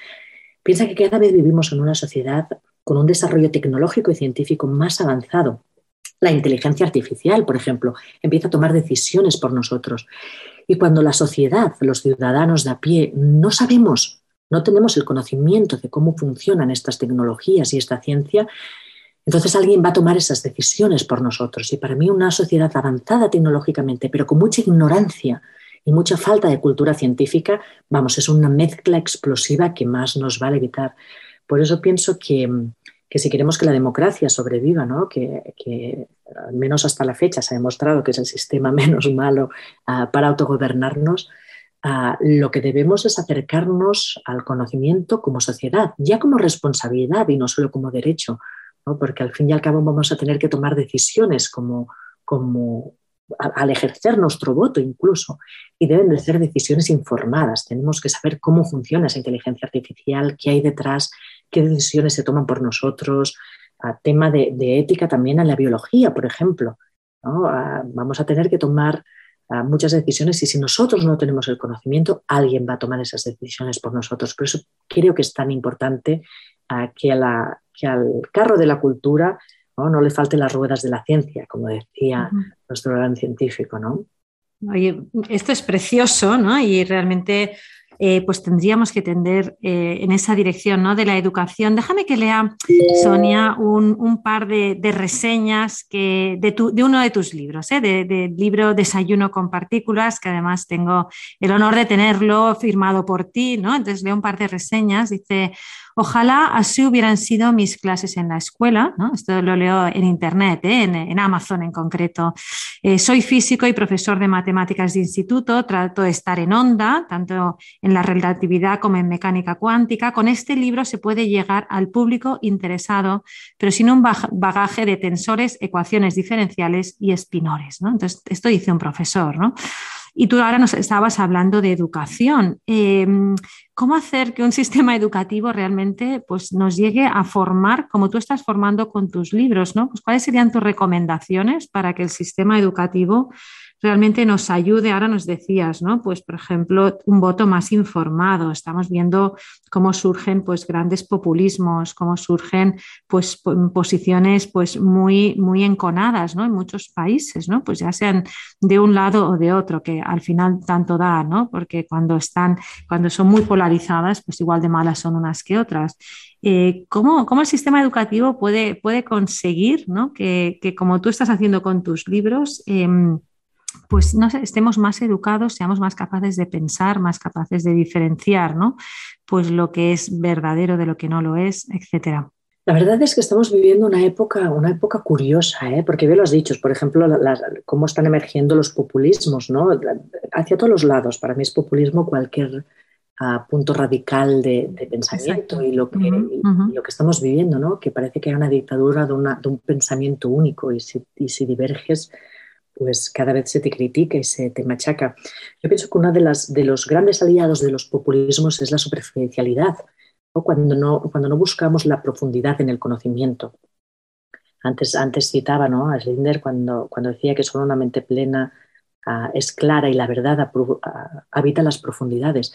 Piensa que cada vez vivimos en una sociedad con un desarrollo tecnológico y científico más avanzado. La inteligencia artificial, por ejemplo, empieza a tomar decisiones por nosotros. Y cuando la sociedad, los ciudadanos de a pie, no sabemos no tenemos el conocimiento de cómo funcionan estas tecnologías y esta ciencia, entonces alguien va a tomar esas decisiones por nosotros. Y para mí una sociedad avanzada tecnológicamente, pero con mucha ignorancia y mucha falta de cultura científica, vamos, es una mezcla explosiva que más nos va a evitar. Por eso pienso que, si queremos que la democracia sobreviva, ¿no? que, que, al menos hasta la fecha se ha demostrado que es el sistema <laughs> menos malo ah, para autogobernarnos, lo que debemos es acercarnos al conocimiento como sociedad, ya como responsabilidad y no solo como derecho, porque al fin y al cabo vamos a tener que tomar decisiones como, como al ejercer nuestro voto incluso, y deben de ser decisiones informadas. Tenemos que saber cómo funciona esa inteligencia artificial, qué hay detrás, qué decisiones se toman por nosotros, a tema de, ética también en la biología, por ejemplo. vamos a tener que tomar muchas decisiones y si nosotros no tenemos el conocimiento, alguien va a tomar esas decisiones por nosotros. Por eso creo que es tan importante ah, que, la, que, al carro de la cultura ¿no? le falten las ruedas de la ciencia, como decía nuestro gran científico. ¿no? Oye, esto es precioso, ¿no? Y realmente eh, pues tendríamos que tender eh, en esa dirección ¿no? de la educación. Déjame que lea, Sonia, un, par de, reseñas que, de, uno de tus libros, ¿eh? del libro Desayuno con partículas, que además tengo el honor de tenerlo firmado por ti. ¿no? Entonces leo un par de reseñas. Dice, Ojalá así hubieran sido mis clases en la escuela, esto lo leo en Internet, ¿eh? en, Amazon en concreto. Eh, soy físico y profesor de matemáticas de instituto, trato de estar en onda, tanto en la relatividad como en mecánica cuántica. Con este libro se puede llegar al público interesado, pero sin un bagaje de tensores, ecuaciones diferenciales y espinores. Entonces, esto dice un profesor. ¿no? Y tú ahora nos estabas hablando de educación. Em, ¿Cómo hacer que un sistema educativo realmente pues, nos llegue a formar como tú estás formando con tus libros? ¿no? Pues, ¿Cuáles serían tus recomendaciones para que el sistema educativo realmente nos ayude. Ahora nos decías, ¿no? Pues, por ejemplo, un voto más informado. Estamos viendo cómo surgen pues, grandes populismos, cómo surgen pues, posiciones pues, muy, muy enconadas ¿no? en muchos países, ¿no? Pues ya sean de un lado o de otro, que al final tanto da, ¿no? Porque cuando están, cuando son muy polarizadas, pues igual de malas son unas que otras. Eh, ¿cómo, ¿cómo, el sistema educativo puede, puede conseguir ¿no? que, que, como tú estás haciendo con tus libros, em, pues no estemos más educados, seamos más capaces de pensar, más capaces de diferenciar, ¿no? Pues lo que es verdadero de lo que no lo es, etcétera. La verdad es que estamos viviendo una época, una época curiosa, ¿eh? porque bien lo has dicho, por ejemplo, cómo están emergiendo los populismos, ¿no? Hacia todos los lados. Para mí es populismo cualquier ah, punto radical de, pensamiento y lo, que, lo que estamos viviendo, ¿no? Que parece que hay una dictadura de, de un pensamiento único y si, y si diverges, pues cada vez se te critica y se te machaca. Yo pienso que uno de, las, de los grandes aliados de los populismos es la superficialidad, Cuando, no, cuando no buscamos la profundidad en el conocimiento. Antes, antes citaba ¿no? a Schlinder cuando, cuando decía que solo una mente plena ah, es clara y la verdad ah, habita las profundidades.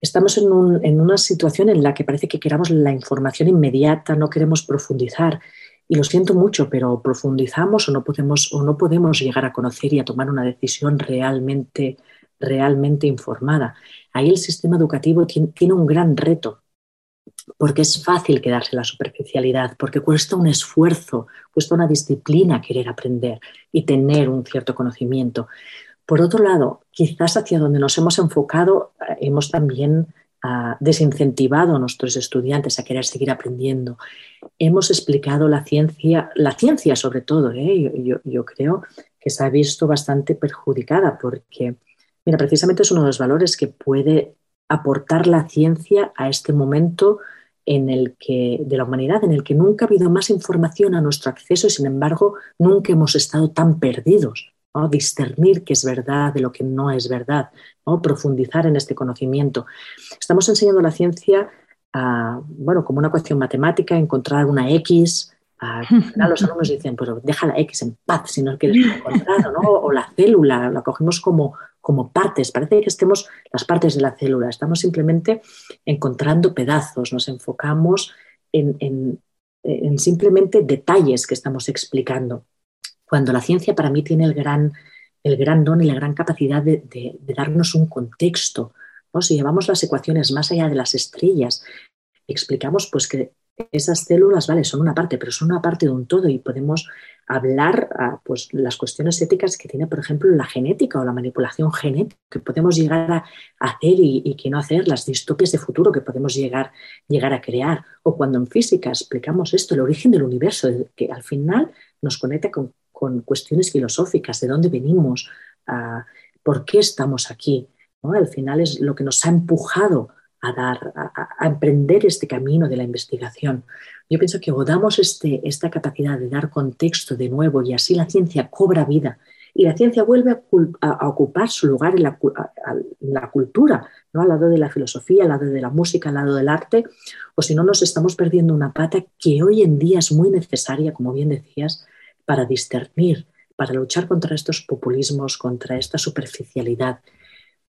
Estamos en, un, en, una situación en la que parece que queramos la información inmediata, no queremos profundizar y lo siento mucho, pero profundizamos o no podemos, o no podemos llegar a conocer y a tomar una decisión realmente, realmente informada. Ahí el sistema educativo tiene, un gran reto, porque es fácil quedarse en la superficialidad, porque cuesta un esfuerzo, cuesta una disciplina querer aprender y tener un cierto conocimiento. Por otro lado, quizás hacia donde nos hemos enfocado, eh, hemos también desincentivado a nuestros estudiantes a querer seguir aprendiendo. Hemos explicado la ciencia, la ciencia sobre todo, ¿eh? yo, creo que se ha visto bastante perjudicada porque, mira, precisamente es uno de los valores que puede aportar la ciencia a este momento en el que, de la humanidad en el que nunca ha habido más información a nuestro acceso y sin embargo nunca hemos estado tan perdidos. Discernir qué es verdad de lo que no es verdad, ¿no? profundizar en este conocimiento. Estamos enseñando la ciencia bueno, como una cuestión matemática, encontrar una X. <laughs> los alumnos dicen, pues deja la X en paz si no quieres encontrar, ¿no? o la célula, la cogemos como, como partes, parece que estemos las partes de la célula, estamos simplemente encontrando pedazos, nos enfocamos en, simplemente detalles que estamos explicando. Cuando la ciencia para mí tiene el gran, el gran don y la gran capacidad de, darnos un contexto, si llevamos las ecuaciones más allá de las estrellas, explicamos pues que esas células, vale, son una parte, pero son una parte de un todo y podemos hablar a, pues, las cuestiones éticas que tiene, por ejemplo, la genética o la manipulación genética que podemos llegar a hacer y, que no hacer, las distopias de futuro que podemos llegar, llegar a crear. O cuando en física explicamos esto, el origen del universo, que al final nos conecta con, cuestiones filosóficas, de dónde venimos, por qué estamos aquí. Al final es lo que nos ha empujado a, dar, a, emprender este camino de la investigación. Yo pienso que o damos este, esta capacidad de dar contexto de nuevo y así la ciencia cobra vida y la ciencia vuelve a, ocupar su lugar en la, la, cultura, ¿no? al lado de la filosofía, al lado de la música, al lado del arte, o si no nos estamos perdiendo una pata que hoy en día es muy necesaria, como bien decías, para discernir, para luchar contra estos populismos, contra esta superficialidad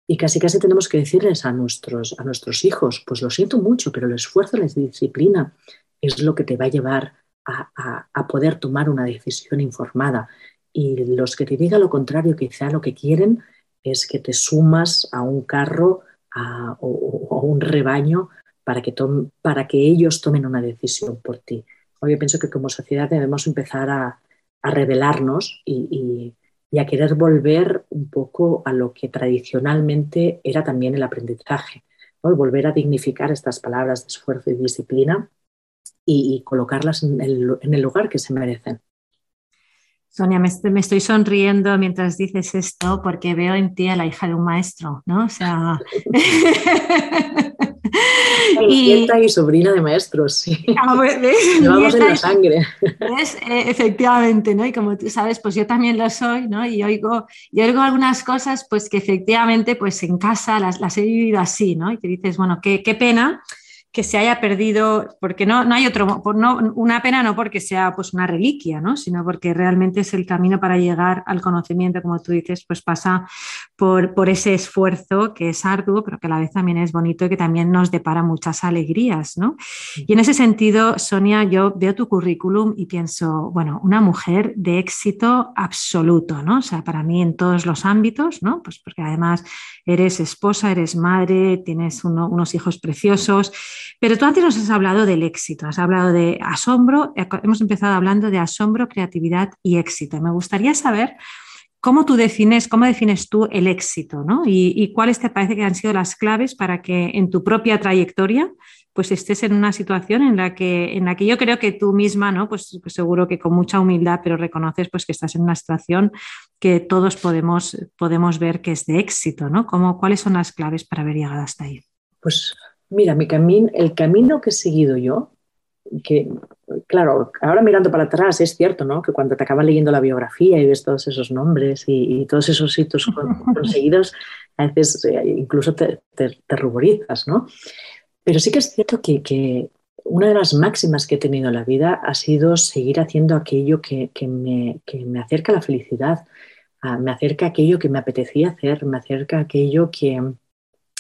y casi casi tenemos que decirles a nuestros, a nuestros hijos, pues lo siento mucho, pero el esfuerzo, la disciplina es lo que te va a llevar a, poder tomar una decisión informada. Y los que te digan lo contrario, quizá lo que quieren es que te sumas a un carro o, a un rebaño para que, para que ellos tomen una decisión por ti. Yo pienso que como sociedad debemos empezar a, a revelarnos y y a querer volver un poco a lo que tradicionalmente era también el aprendizaje, volver a dignificar estas palabras de esfuerzo y disciplina y, colocarlas en el, lugar que se merecen. Sonia, me, estoy sonriendo mientras dices esto porque veo en ti a la hija de un maestro, ¿no? O sea, <laughs> y, y sobrina de maestros, sí. Ah, pues, <laughs> Llevamos en la sangre. Eh, efectivamente, ¿no? Y como tú sabes, pues yo también lo soy, ¿no? Y oigo, y oigo algunas cosas, pues que efectivamente, pues en casa las, las he vivido así, ¿no? Y te dices, bueno, qué, qué pena que se haya perdido, porque no, no hay otro, no, una pena no porque sea pues una reliquia, ¿no? sino porque realmente es el camino para llegar al conocimiento, como tú dices, pues pasa por, por ese esfuerzo que es arduo, pero que a la vez también es bonito y que también nos depara muchas alegrías. ¿no? Y en ese sentido, Sonia, yo veo tu currículum y pienso, bueno, una mujer de éxito absoluto, ¿no? O sea, para mí en todos los ámbitos, ¿no? Pues porque además eres esposa, eres madre, tienes unos hijos preciosos pero tú antes nos has hablado del éxito, has hablado de asombro, hemos empezado hablando de asombro, creatividad y éxito. Me gustaría saber cómo tú defines, cómo defines tú el éxito, ¿no? Y, cuáles te parece que han sido las claves para que en tu propia trayectoria pues estés en una situación en la que, en la que yo creo que tú misma, ¿no? Pues, pues, seguro que con mucha humildad, pero reconoces pues que estás en una situación que todos podemos, podemos ver que es de éxito, ¿no? ¿Cómo, ¿Cuáles son las claves para haber llegado hasta ahí? Pues Mira, mi el camino que he seguido yo, que claro, ahora mirando para atrás es cierto, ¿no? Que cuando te acabas leyendo la biografía y ves todos esos nombres y, todos esos hitos <laughs> conseguidos, a veces eh, incluso te, ruborizas, ¿no? Pero sí que es cierto que, una de las máximas que he tenido en la vida ha sido seguir haciendo aquello que, me, acerca a la felicidad, me acerca a aquello que me apetecía hacer, me acerca a aquello que,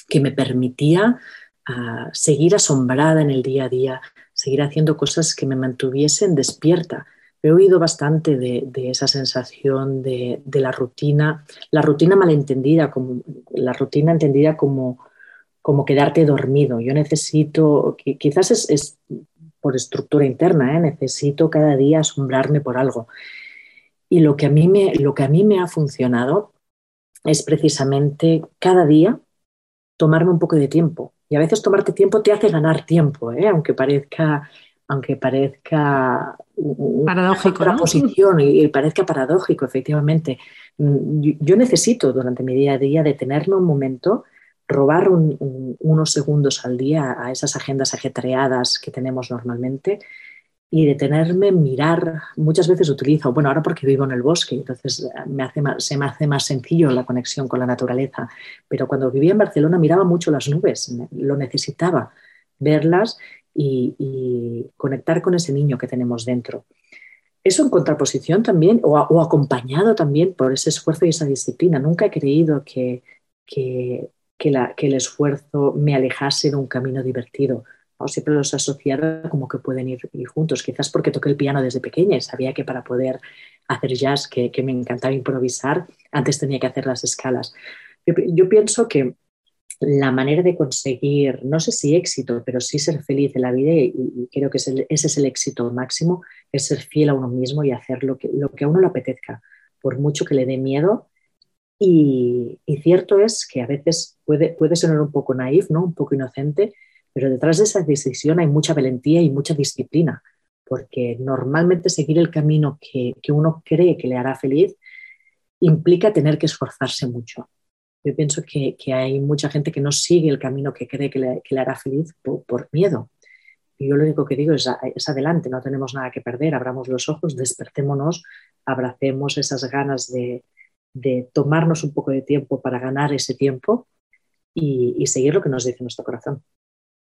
que me permitía a seguir asombrada en el día a día, seguir haciendo cosas que me mantuviesen despierta. He oído bastante de, esa sensación de, la rutina, la rutina malentendida, como, la rutina entendida como, como quedarte dormido. Yo necesito, quizás es, por estructura interna, ¿eh? necesito cada día asombrarme por algo. Y lo que, a mí me, lo que a mí me ha funcionado es precisamente cada día tomarme un poco de tiempo Y a veces tomarte tiempo te hace ganar tiempo, ¿eh? aunque parezca, aunque parezca paradójico, posición y, parezca paradójico, efectivamente. Mm, yo, necesito durante mi día a día detenerme un momento, robar unos segundos al día a esas agendas ajetreadas que tenemos normalmente y detenerme, mirar, muchas veces utilizo, bueno, ahora porque vivo en el bosque, entonces me hace se me hace más sencillo la conexión con la naturaleza, pero cuando vivía en Barcelona miraba mucho las nubes, lo necesitaba, verlas y, conectar con ese niño que tenemos dentro. Eso en contraposición también, o, acompañado también por ese esfuerzo y esa disciplina. Nunca he creído que, que, la, que el esfuerzo me alejase de un camino divertido o siempre los asociaba como que pueden ir, juntos, quizás porque toqué el piano desde pequeña y sabía que para poder hacer jazz, que, me encantaba improvisar, antes tenía que hacer las escalas. Yo, pienso que la manera de conseguir, no sé si éxito, pero sí ser feliz en la vida, y, creo que ese es el éxito máximo, es ser fiel a uno mismo y hacer lo que, lo que a uno le apetezca, por mucho que le dé miedo. Y, cierto es que a veces puede, puede sonar un poco naif, ¿no? un poco inocente, pero detrás de esa decisión hay mucha valentía y mucha disciplina, porque normalmente seguir el camino que, uno cree que le hará feliz implica tener que esforzarse mucho. Yo pienso que, hay mucha gente que no sigue el camino que cree que le, hará feliz por, miedo. Yo lo único que digo es, adelante, no tenemos nada que perder, abramos los ojos, despertémonos, abracemos esas ganas de, tomarnos un poco de tiempo para ganar ese tiempo y seguir lo que nos dice nuestro corazón.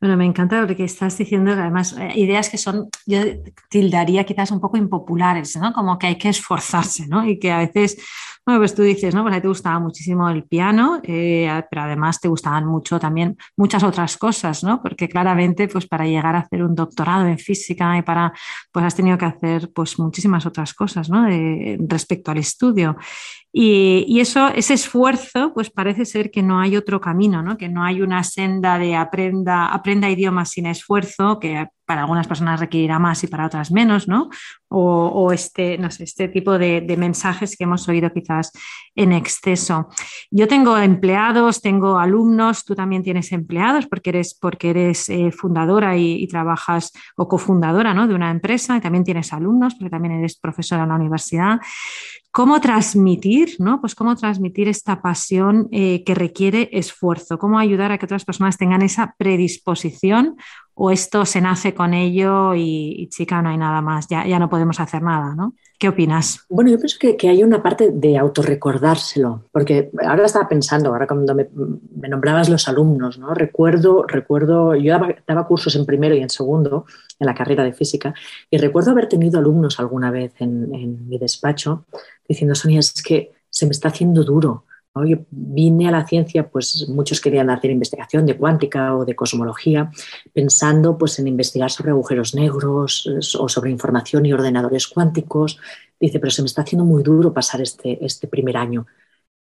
Bueno, me encanta lo que estás diciendo, además, eh, ideas que son, yo tildaría quizás un poco impopulares, ¿no? Como que hay que esforzarse, ¿no? Y que a veces, bueno, pues tú dices, ¿no? Pues a ti te gustaba muchísimo el piano, eh, pero además te gustaban mucho también muchas otras cosas, ¿no? Porque claramente, pues para llegar a hacer un doctorado en física y para, pues has tenido que hacer, pues muchísimas otras cosas, ¿no? respecto al estudio. Y, eso, ese esfuerzo, pues parece ser que no hay otro camino, ¿no? que no hay una senda de aprenda, aprenda idiomas sin esfuerzo, que para algunas personas requerirá más y para otras menos, ¿no? O, este, no sé, este tipo de, mensajes que hemos oído quizás en exceso. Yo tengo empleados, tengo alumnos, tú también tienes empleados porque eres, porque eres eh, fundadora y, trabajas o cofundadora ¿no? de una empresa y también tienes alumnos porque también eres profesora en la universidad cómo transmitir, ¿no? Pues cómo transmitir esta pasión eh, que requiere esfuerzo, cómo ayudar a que otras personas tengan esa predisposición o esto se nace con ello y, chica, no hay nada más, ya, ya, no podemos hacer nada, ¿no? ¿Qué opinas? Bueno, yo pienso que, hay una parte de autorrecordárselo, porque ahora estaba pensando, ahora cuando me, nombrabas los alumnos, ¿no? Recuerdo, recuerdo, yo daba, cursos en primero y en segundo en la carrera de física y recuerdo haber tenido alumnos alguna vez en, en mi despacho diciendo, Sonia, es que se me está haciendo duro, yo vine a la ciencia, pues muchos querían hacer investigación de cuántica o de cosmología, pensando pues, en investigar sobre agujeros negros o sobre información y ordenadores cuánticos. Dice, pero se me está haciendo muy duro pasar este, este primer año.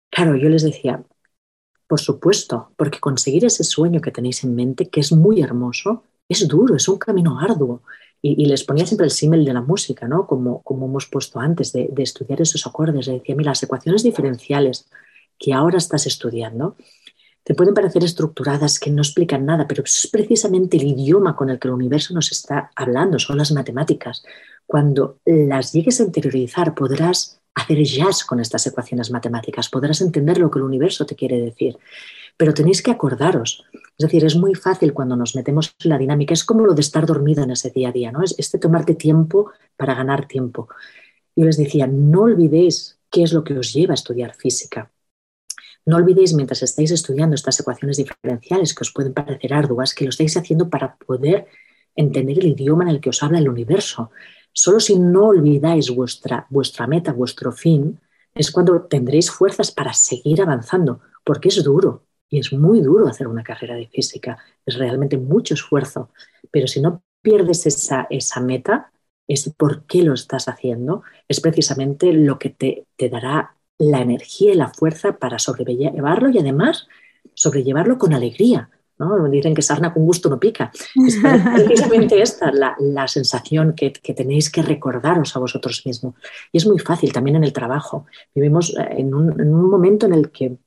Claro, yo les decía, por supuesto, porque conseguir ese sueño que tenéis en mente, que es muy hermoso, es duro, es un camino arduo. Y, les ponía siempre el símil de la música, ¿no? Como, como hemos puesto antes, de, de estudiar esos acordes. Le decía, mira, las ecuaciones diferenciales que ahora estás estudiando te pueden parecer estructuradas que no explican nada, pero es precisamente el idioma con el que el universo nos está hablando, son las matemáticas. Cuando las llegues a interiorizar, podrás hacer jazz con estas ecuaciones matemáticas, podrás entender lo que el universo te quiere decir. Pero tenéis que acordaros. Es decir, es muy fácil cuando nos metemos en la dinámica, es como lo de estar dormido en ese día a día, ¿no? Es este tomarte tiempo para ganar tiempo. Yo les decía, no olvidéis qué es lo que os lleva a estudiar física. No olvidéis mientras estáis estudiando estas ecuaciones diferenciales que os pueden parecer arduas, que lo estáis haciendo para poder entender el idioma en el que os habla el universo. Solo si no olvidáis vuestra, vuestra meta, vuestro fin, es cuando tendréis fuerzas para seguir avanzando, porque es duro y es muy duro hacer una carrera de física, es realmente mucho esfuerzo, pero si no pierdes esa, esa meta, es por qué lo estás haciendo, es precisamente lo que te, te dará la energía y la fuerza para sobrellevarlo y además sobrellevarlo con alegría. ¿no? Dicen que sarna con gusto no pica. Es <laughs> precisamente esta la, la sensación que, que, tenéis que recordaros a vosotros mismos. Y es muy fácil también en el trabajo. Vivimos eh, en un, en un momento en el que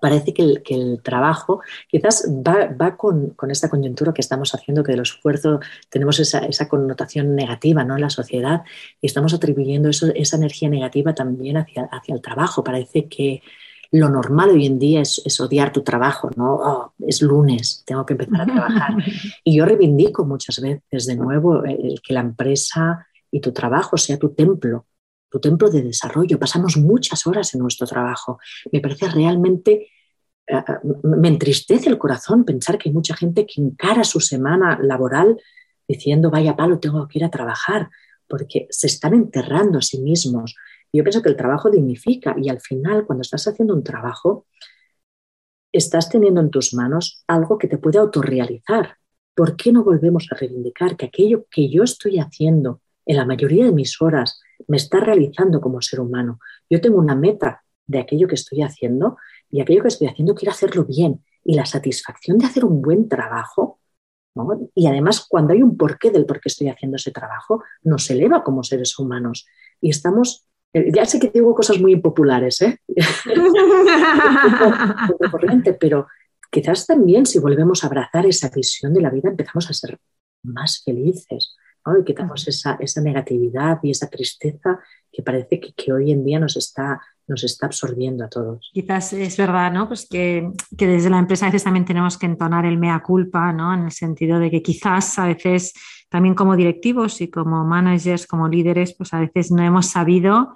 parece que el, trabajo quizás va, con, esta coyuntura que estamos haciendo, que del esfuerzo tenemos esa, connotación negativa ¿no? en la sociedad y estamos atribuyendo esa energía negativa también hacia, hacia el trabajo. Parece que lo normal hoy en día es, odiar tu trabajo, ¿no? Oh, es lunes, tengo que empezar a trabajar. <laughs> y yo reivindico muchas veces de nuevo el que la empresa y tu trabajo sea tu templo, tu templo de desarrollo. Pasamos muchas horas en nuestro trabajo. Me parece realmente, eh, eh, me entristece el corazón pensar que hay mucha gente que encara su semana laboral diciendo, vaya palo, tengo que ir a trabajar, porque se están enterrando a sí mismos. Yo pienso que el trabajo dignifica y al final, cuando estás haciendo un trabajo, estás teniendo en tus manos algo que te puede autorrealizar. ¿Por qué no volvemos a reivindicar que aquello que yo estoy haciendo en la mayoría de mis horas me está realizando como ser humano. Yo tengo una meta de aquello que estoy haciendo y aquello que estoy haciendo quiero hacerlo bien. Y la satisfacción de hacer un buen trabajo, y además cuando hay un porqué del por qué estoy haciendo ese trabajo, nos eleva como seres humanos. Y estamos, eh, ya sé que digo cosas muy impopulares, ¿eh? <laughs> pero quizás también si volvemos a abrazar esa visión de la vida empezamos a ser más felices, y quitamos esa, esa, negatividad y esa tristeza que parece que, hoy en día nos está, nos está absorbiendo a todos. Quizás es verdad, ¿no? Pues que, que, desde la empresa a veces también tenemos que entonar el mea culpa, ¿no? En el sentido de que quizás a veces también como directivos y como managers, como líderes, pues a veces no hemos sabido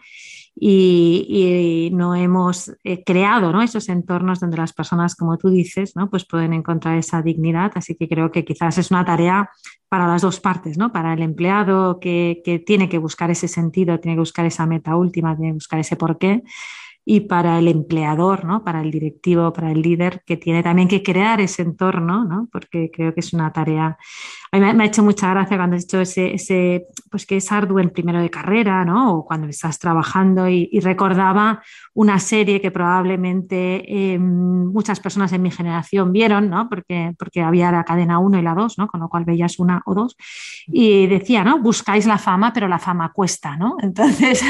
y, no hemos eh, creado esos entornos donde las personas, como tú dices, ¿no? pues pueden encontrar esa dignidad. Así que creo que quizás es una tarea para las dos partes, ¿no? para el empleado que, que tiene que buscar ese sentido, tiene que buscar esa meta última, tiene que buscar ese porqué y para el empleador, ¿no? para el directivo, para el líder, que tiene también que crear ese entorno, ¿no? porque creo que es una tarea. A mí me, ha hecho mucha gracia cuando has dicho ese, ese, pues que es arduo en primero de carrera, ¿no? o cuando estás trabajando y, recordaba una serie que probablemente eh, muchas personas en mi generación vieron, ¿no? porque, porque había la cadena 1 y la 2, ¿no? con lo cual veías una o dos, y decía, ¿no? buscáis la fama, pero la fama cuesta, ¿no? <laughs> Entonces,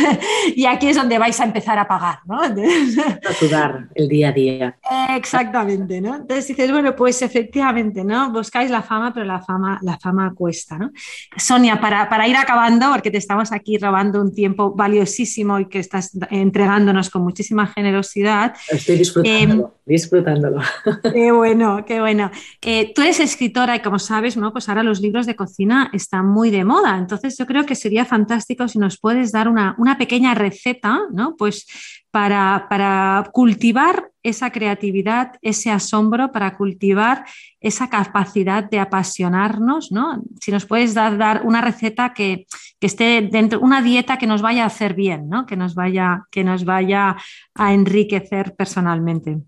y aquí es donde vais a empezar a pagar, ¿no? <laughs> Ayudar el día a día. Exactamente, ¿no? Entonces dices, bueno, pues efectivamente, ¿no? Buscáis la fama, pero la fama, la fama cuesta, ¿no? Sonia, para, para ir acabando, porque te estamos aquí robando un tiempo valiosísimo y que estás entregándonos con muchísima generosidad. Estoy disfrutándolo, em, disfrutándolo. Qué bueno, qué bueno. Eh, tú eres escritora y como sabes, ¿no? Pues ahora los libros de cocina están muy de moda, entonces yo creo que sería fantástico si nos puedes dar una, una pequeña receta, ¿no? Pues para, cultivar esa creatividad, ese asombro, para cultivar esa capacidad de apasionarnos, ¿no? Si nos puedes dar, dar una receta que, esté dentro, una dieta que nos vaya a hacer bien, ¿no? Que nos vaya, que nos vaya a enriquecer personalmente.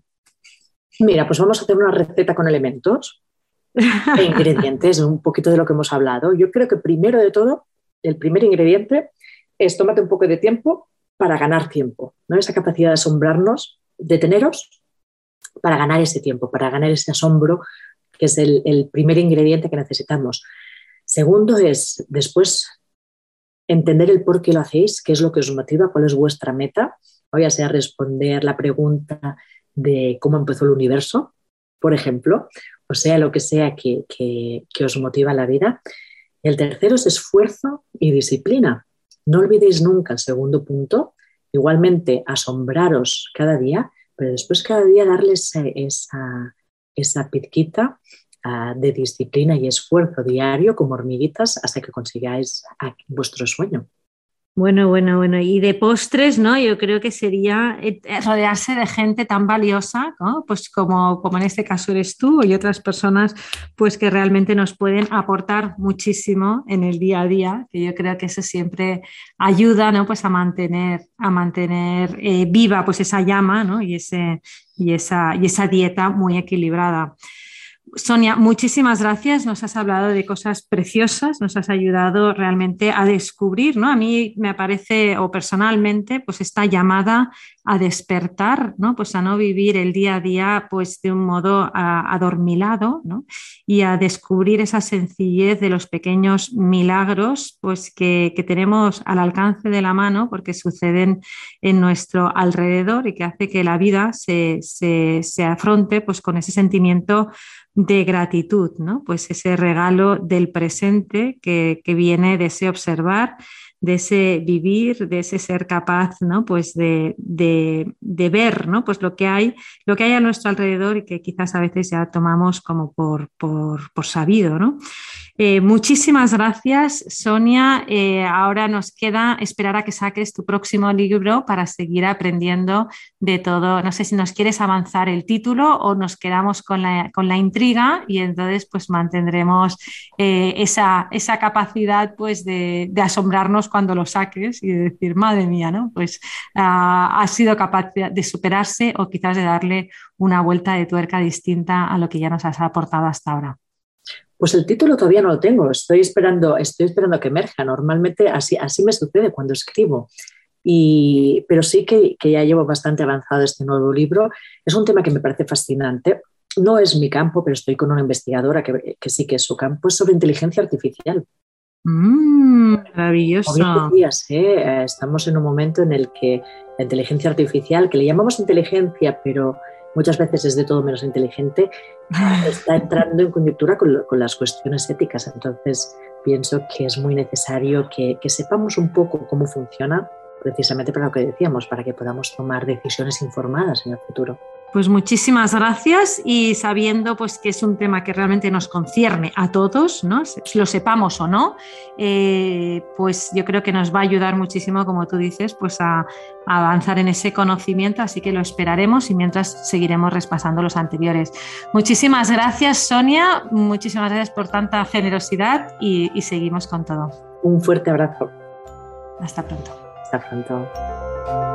Mira, pues vamos a hacer una receta con elementos e ingredientes, un poquito de lo que hemos hablado. Yo creo que primero de todo, el primer ingrediente es tómate un poco de tiempo para ganar tiempo, ¿no? Esa capacidad de asombrarnos, deteneros para ganar ese tiempo, para ganar ese asombro, que es el, primer ingrediente que necesitamos. Segundo es después entender el por qué lo hacéis, qué es lo que os motiva, cuál es vuestra meta, o ya sea responder la pregunta de cómo empezó el universo, por ejemplo, o sea, lo que sea que, que os motiva la vida. El tercero es esfuerzo y disciplina. No olvidéis nunca el segundo punto, igualmente asombraros cada día, pero después cada día darles esa, esa pizquita ah, de disciplina y esfuerzo diario como hormiguitas hasta que consigáis vuestro sueño. Bueno, bueno, bueno. Y de postres, ¿no? Yo creo que sería eh, rodearse de gente tan valiosa, ¿no? Pues como, como en este caso eres tú y otras personas, pues que realmente nos pueden aportar muchísimo en el día a día, que yo creo que eso siempre ayuda, ¿no? Pues a mantener, a mantener eh, viva pues esa llama, ¿no? Y, ese, y, esa, y esa dieta muy equilibrada. Sonia, muchísimas gracias. Nos has hablado de cosas preciosas, nos has ayudado realmente a descubrir, ¿no? A mí me aparece, o personalmente, pues esta llamada a despertar, ¿no? Pues a no vivir el día a día, pues de un modo adormilado, ¿no? Y a descubrir esa sencillez de los pequeños milagros, pues que, tenemos al alcance de la mano, porque suceden en nuestro alrededor y que hace que la vida se, se afronte, pues con ese sentimiento de gratitud, ¿no? Pues ese regalo del presente que, viene de ese observar, de ese vivir, de ese ser capaz, ¿no? Pues de, ver, ¿no? Pues lo que hay, lo que hay a nuestro alrededor y que quizás a veces ya tomamos como por, por, por sabido, ¿no? Eh, muchísimas gracias, Sonia. Eh, ahora nos queda esperar a que saques tu próximo libro para seguir aprendiendo de todo. No sé si nos quieres avanzar el título o nos quedamos con la, con la intriga y entonces pues mantendremos eh, esa, esa, capacidad pues de, asombrarnos cuando lo saques y de decir, madre mía, ¿no? Pues ah, ha sido capaz de superarse o quizás de darle una vuelta de tuerca distinta a lo que ya nos has aportado hasta ahora. Pues el título todavía no lo tengo, estoy esperando, estoy esperando que emerja. Normalmente así, así me sucede cuando escribo. Y, pero sí que, ya llevo bastante avanzado este nuevo libro. Es un tema que me parece fascinante. No es mi campo, pero estoy con una investigadora que, sí que es su campo, es sobre inteligencia artificial. Mm, maravilloso. ¿eh? Estamos en un momento en el que la inteligencia artificial, que le llamamos inteligencia, pero muchas veces es de todo menos inteligente, <laughs> está entrando en coyuntura con, las cuestiones éticas. Entonces, pienso que es muy necesario que, que sepamos un poco cómo funciona, precisamente para lo que decíamos, para que podamos tomar decisiones informadas en el futuro. Pues muchísimas gracias y sabiendo pues que es un tema que realmente nos concierne a todos, ¿no? lo sepamos o no, eh, pues yo creo que nos va a ayudar muchísimo, como tú dices, pues a, avanzar en ese conocimiento, así que lo esperaremos y mientras seguiremos repasando los anteriores. Muchísimas gracias Sonia, muchísimas gracias por tanta generosidad y, y seguimos con todo. Un fuerte abrazo. Hasta pronto. Hasta pronto.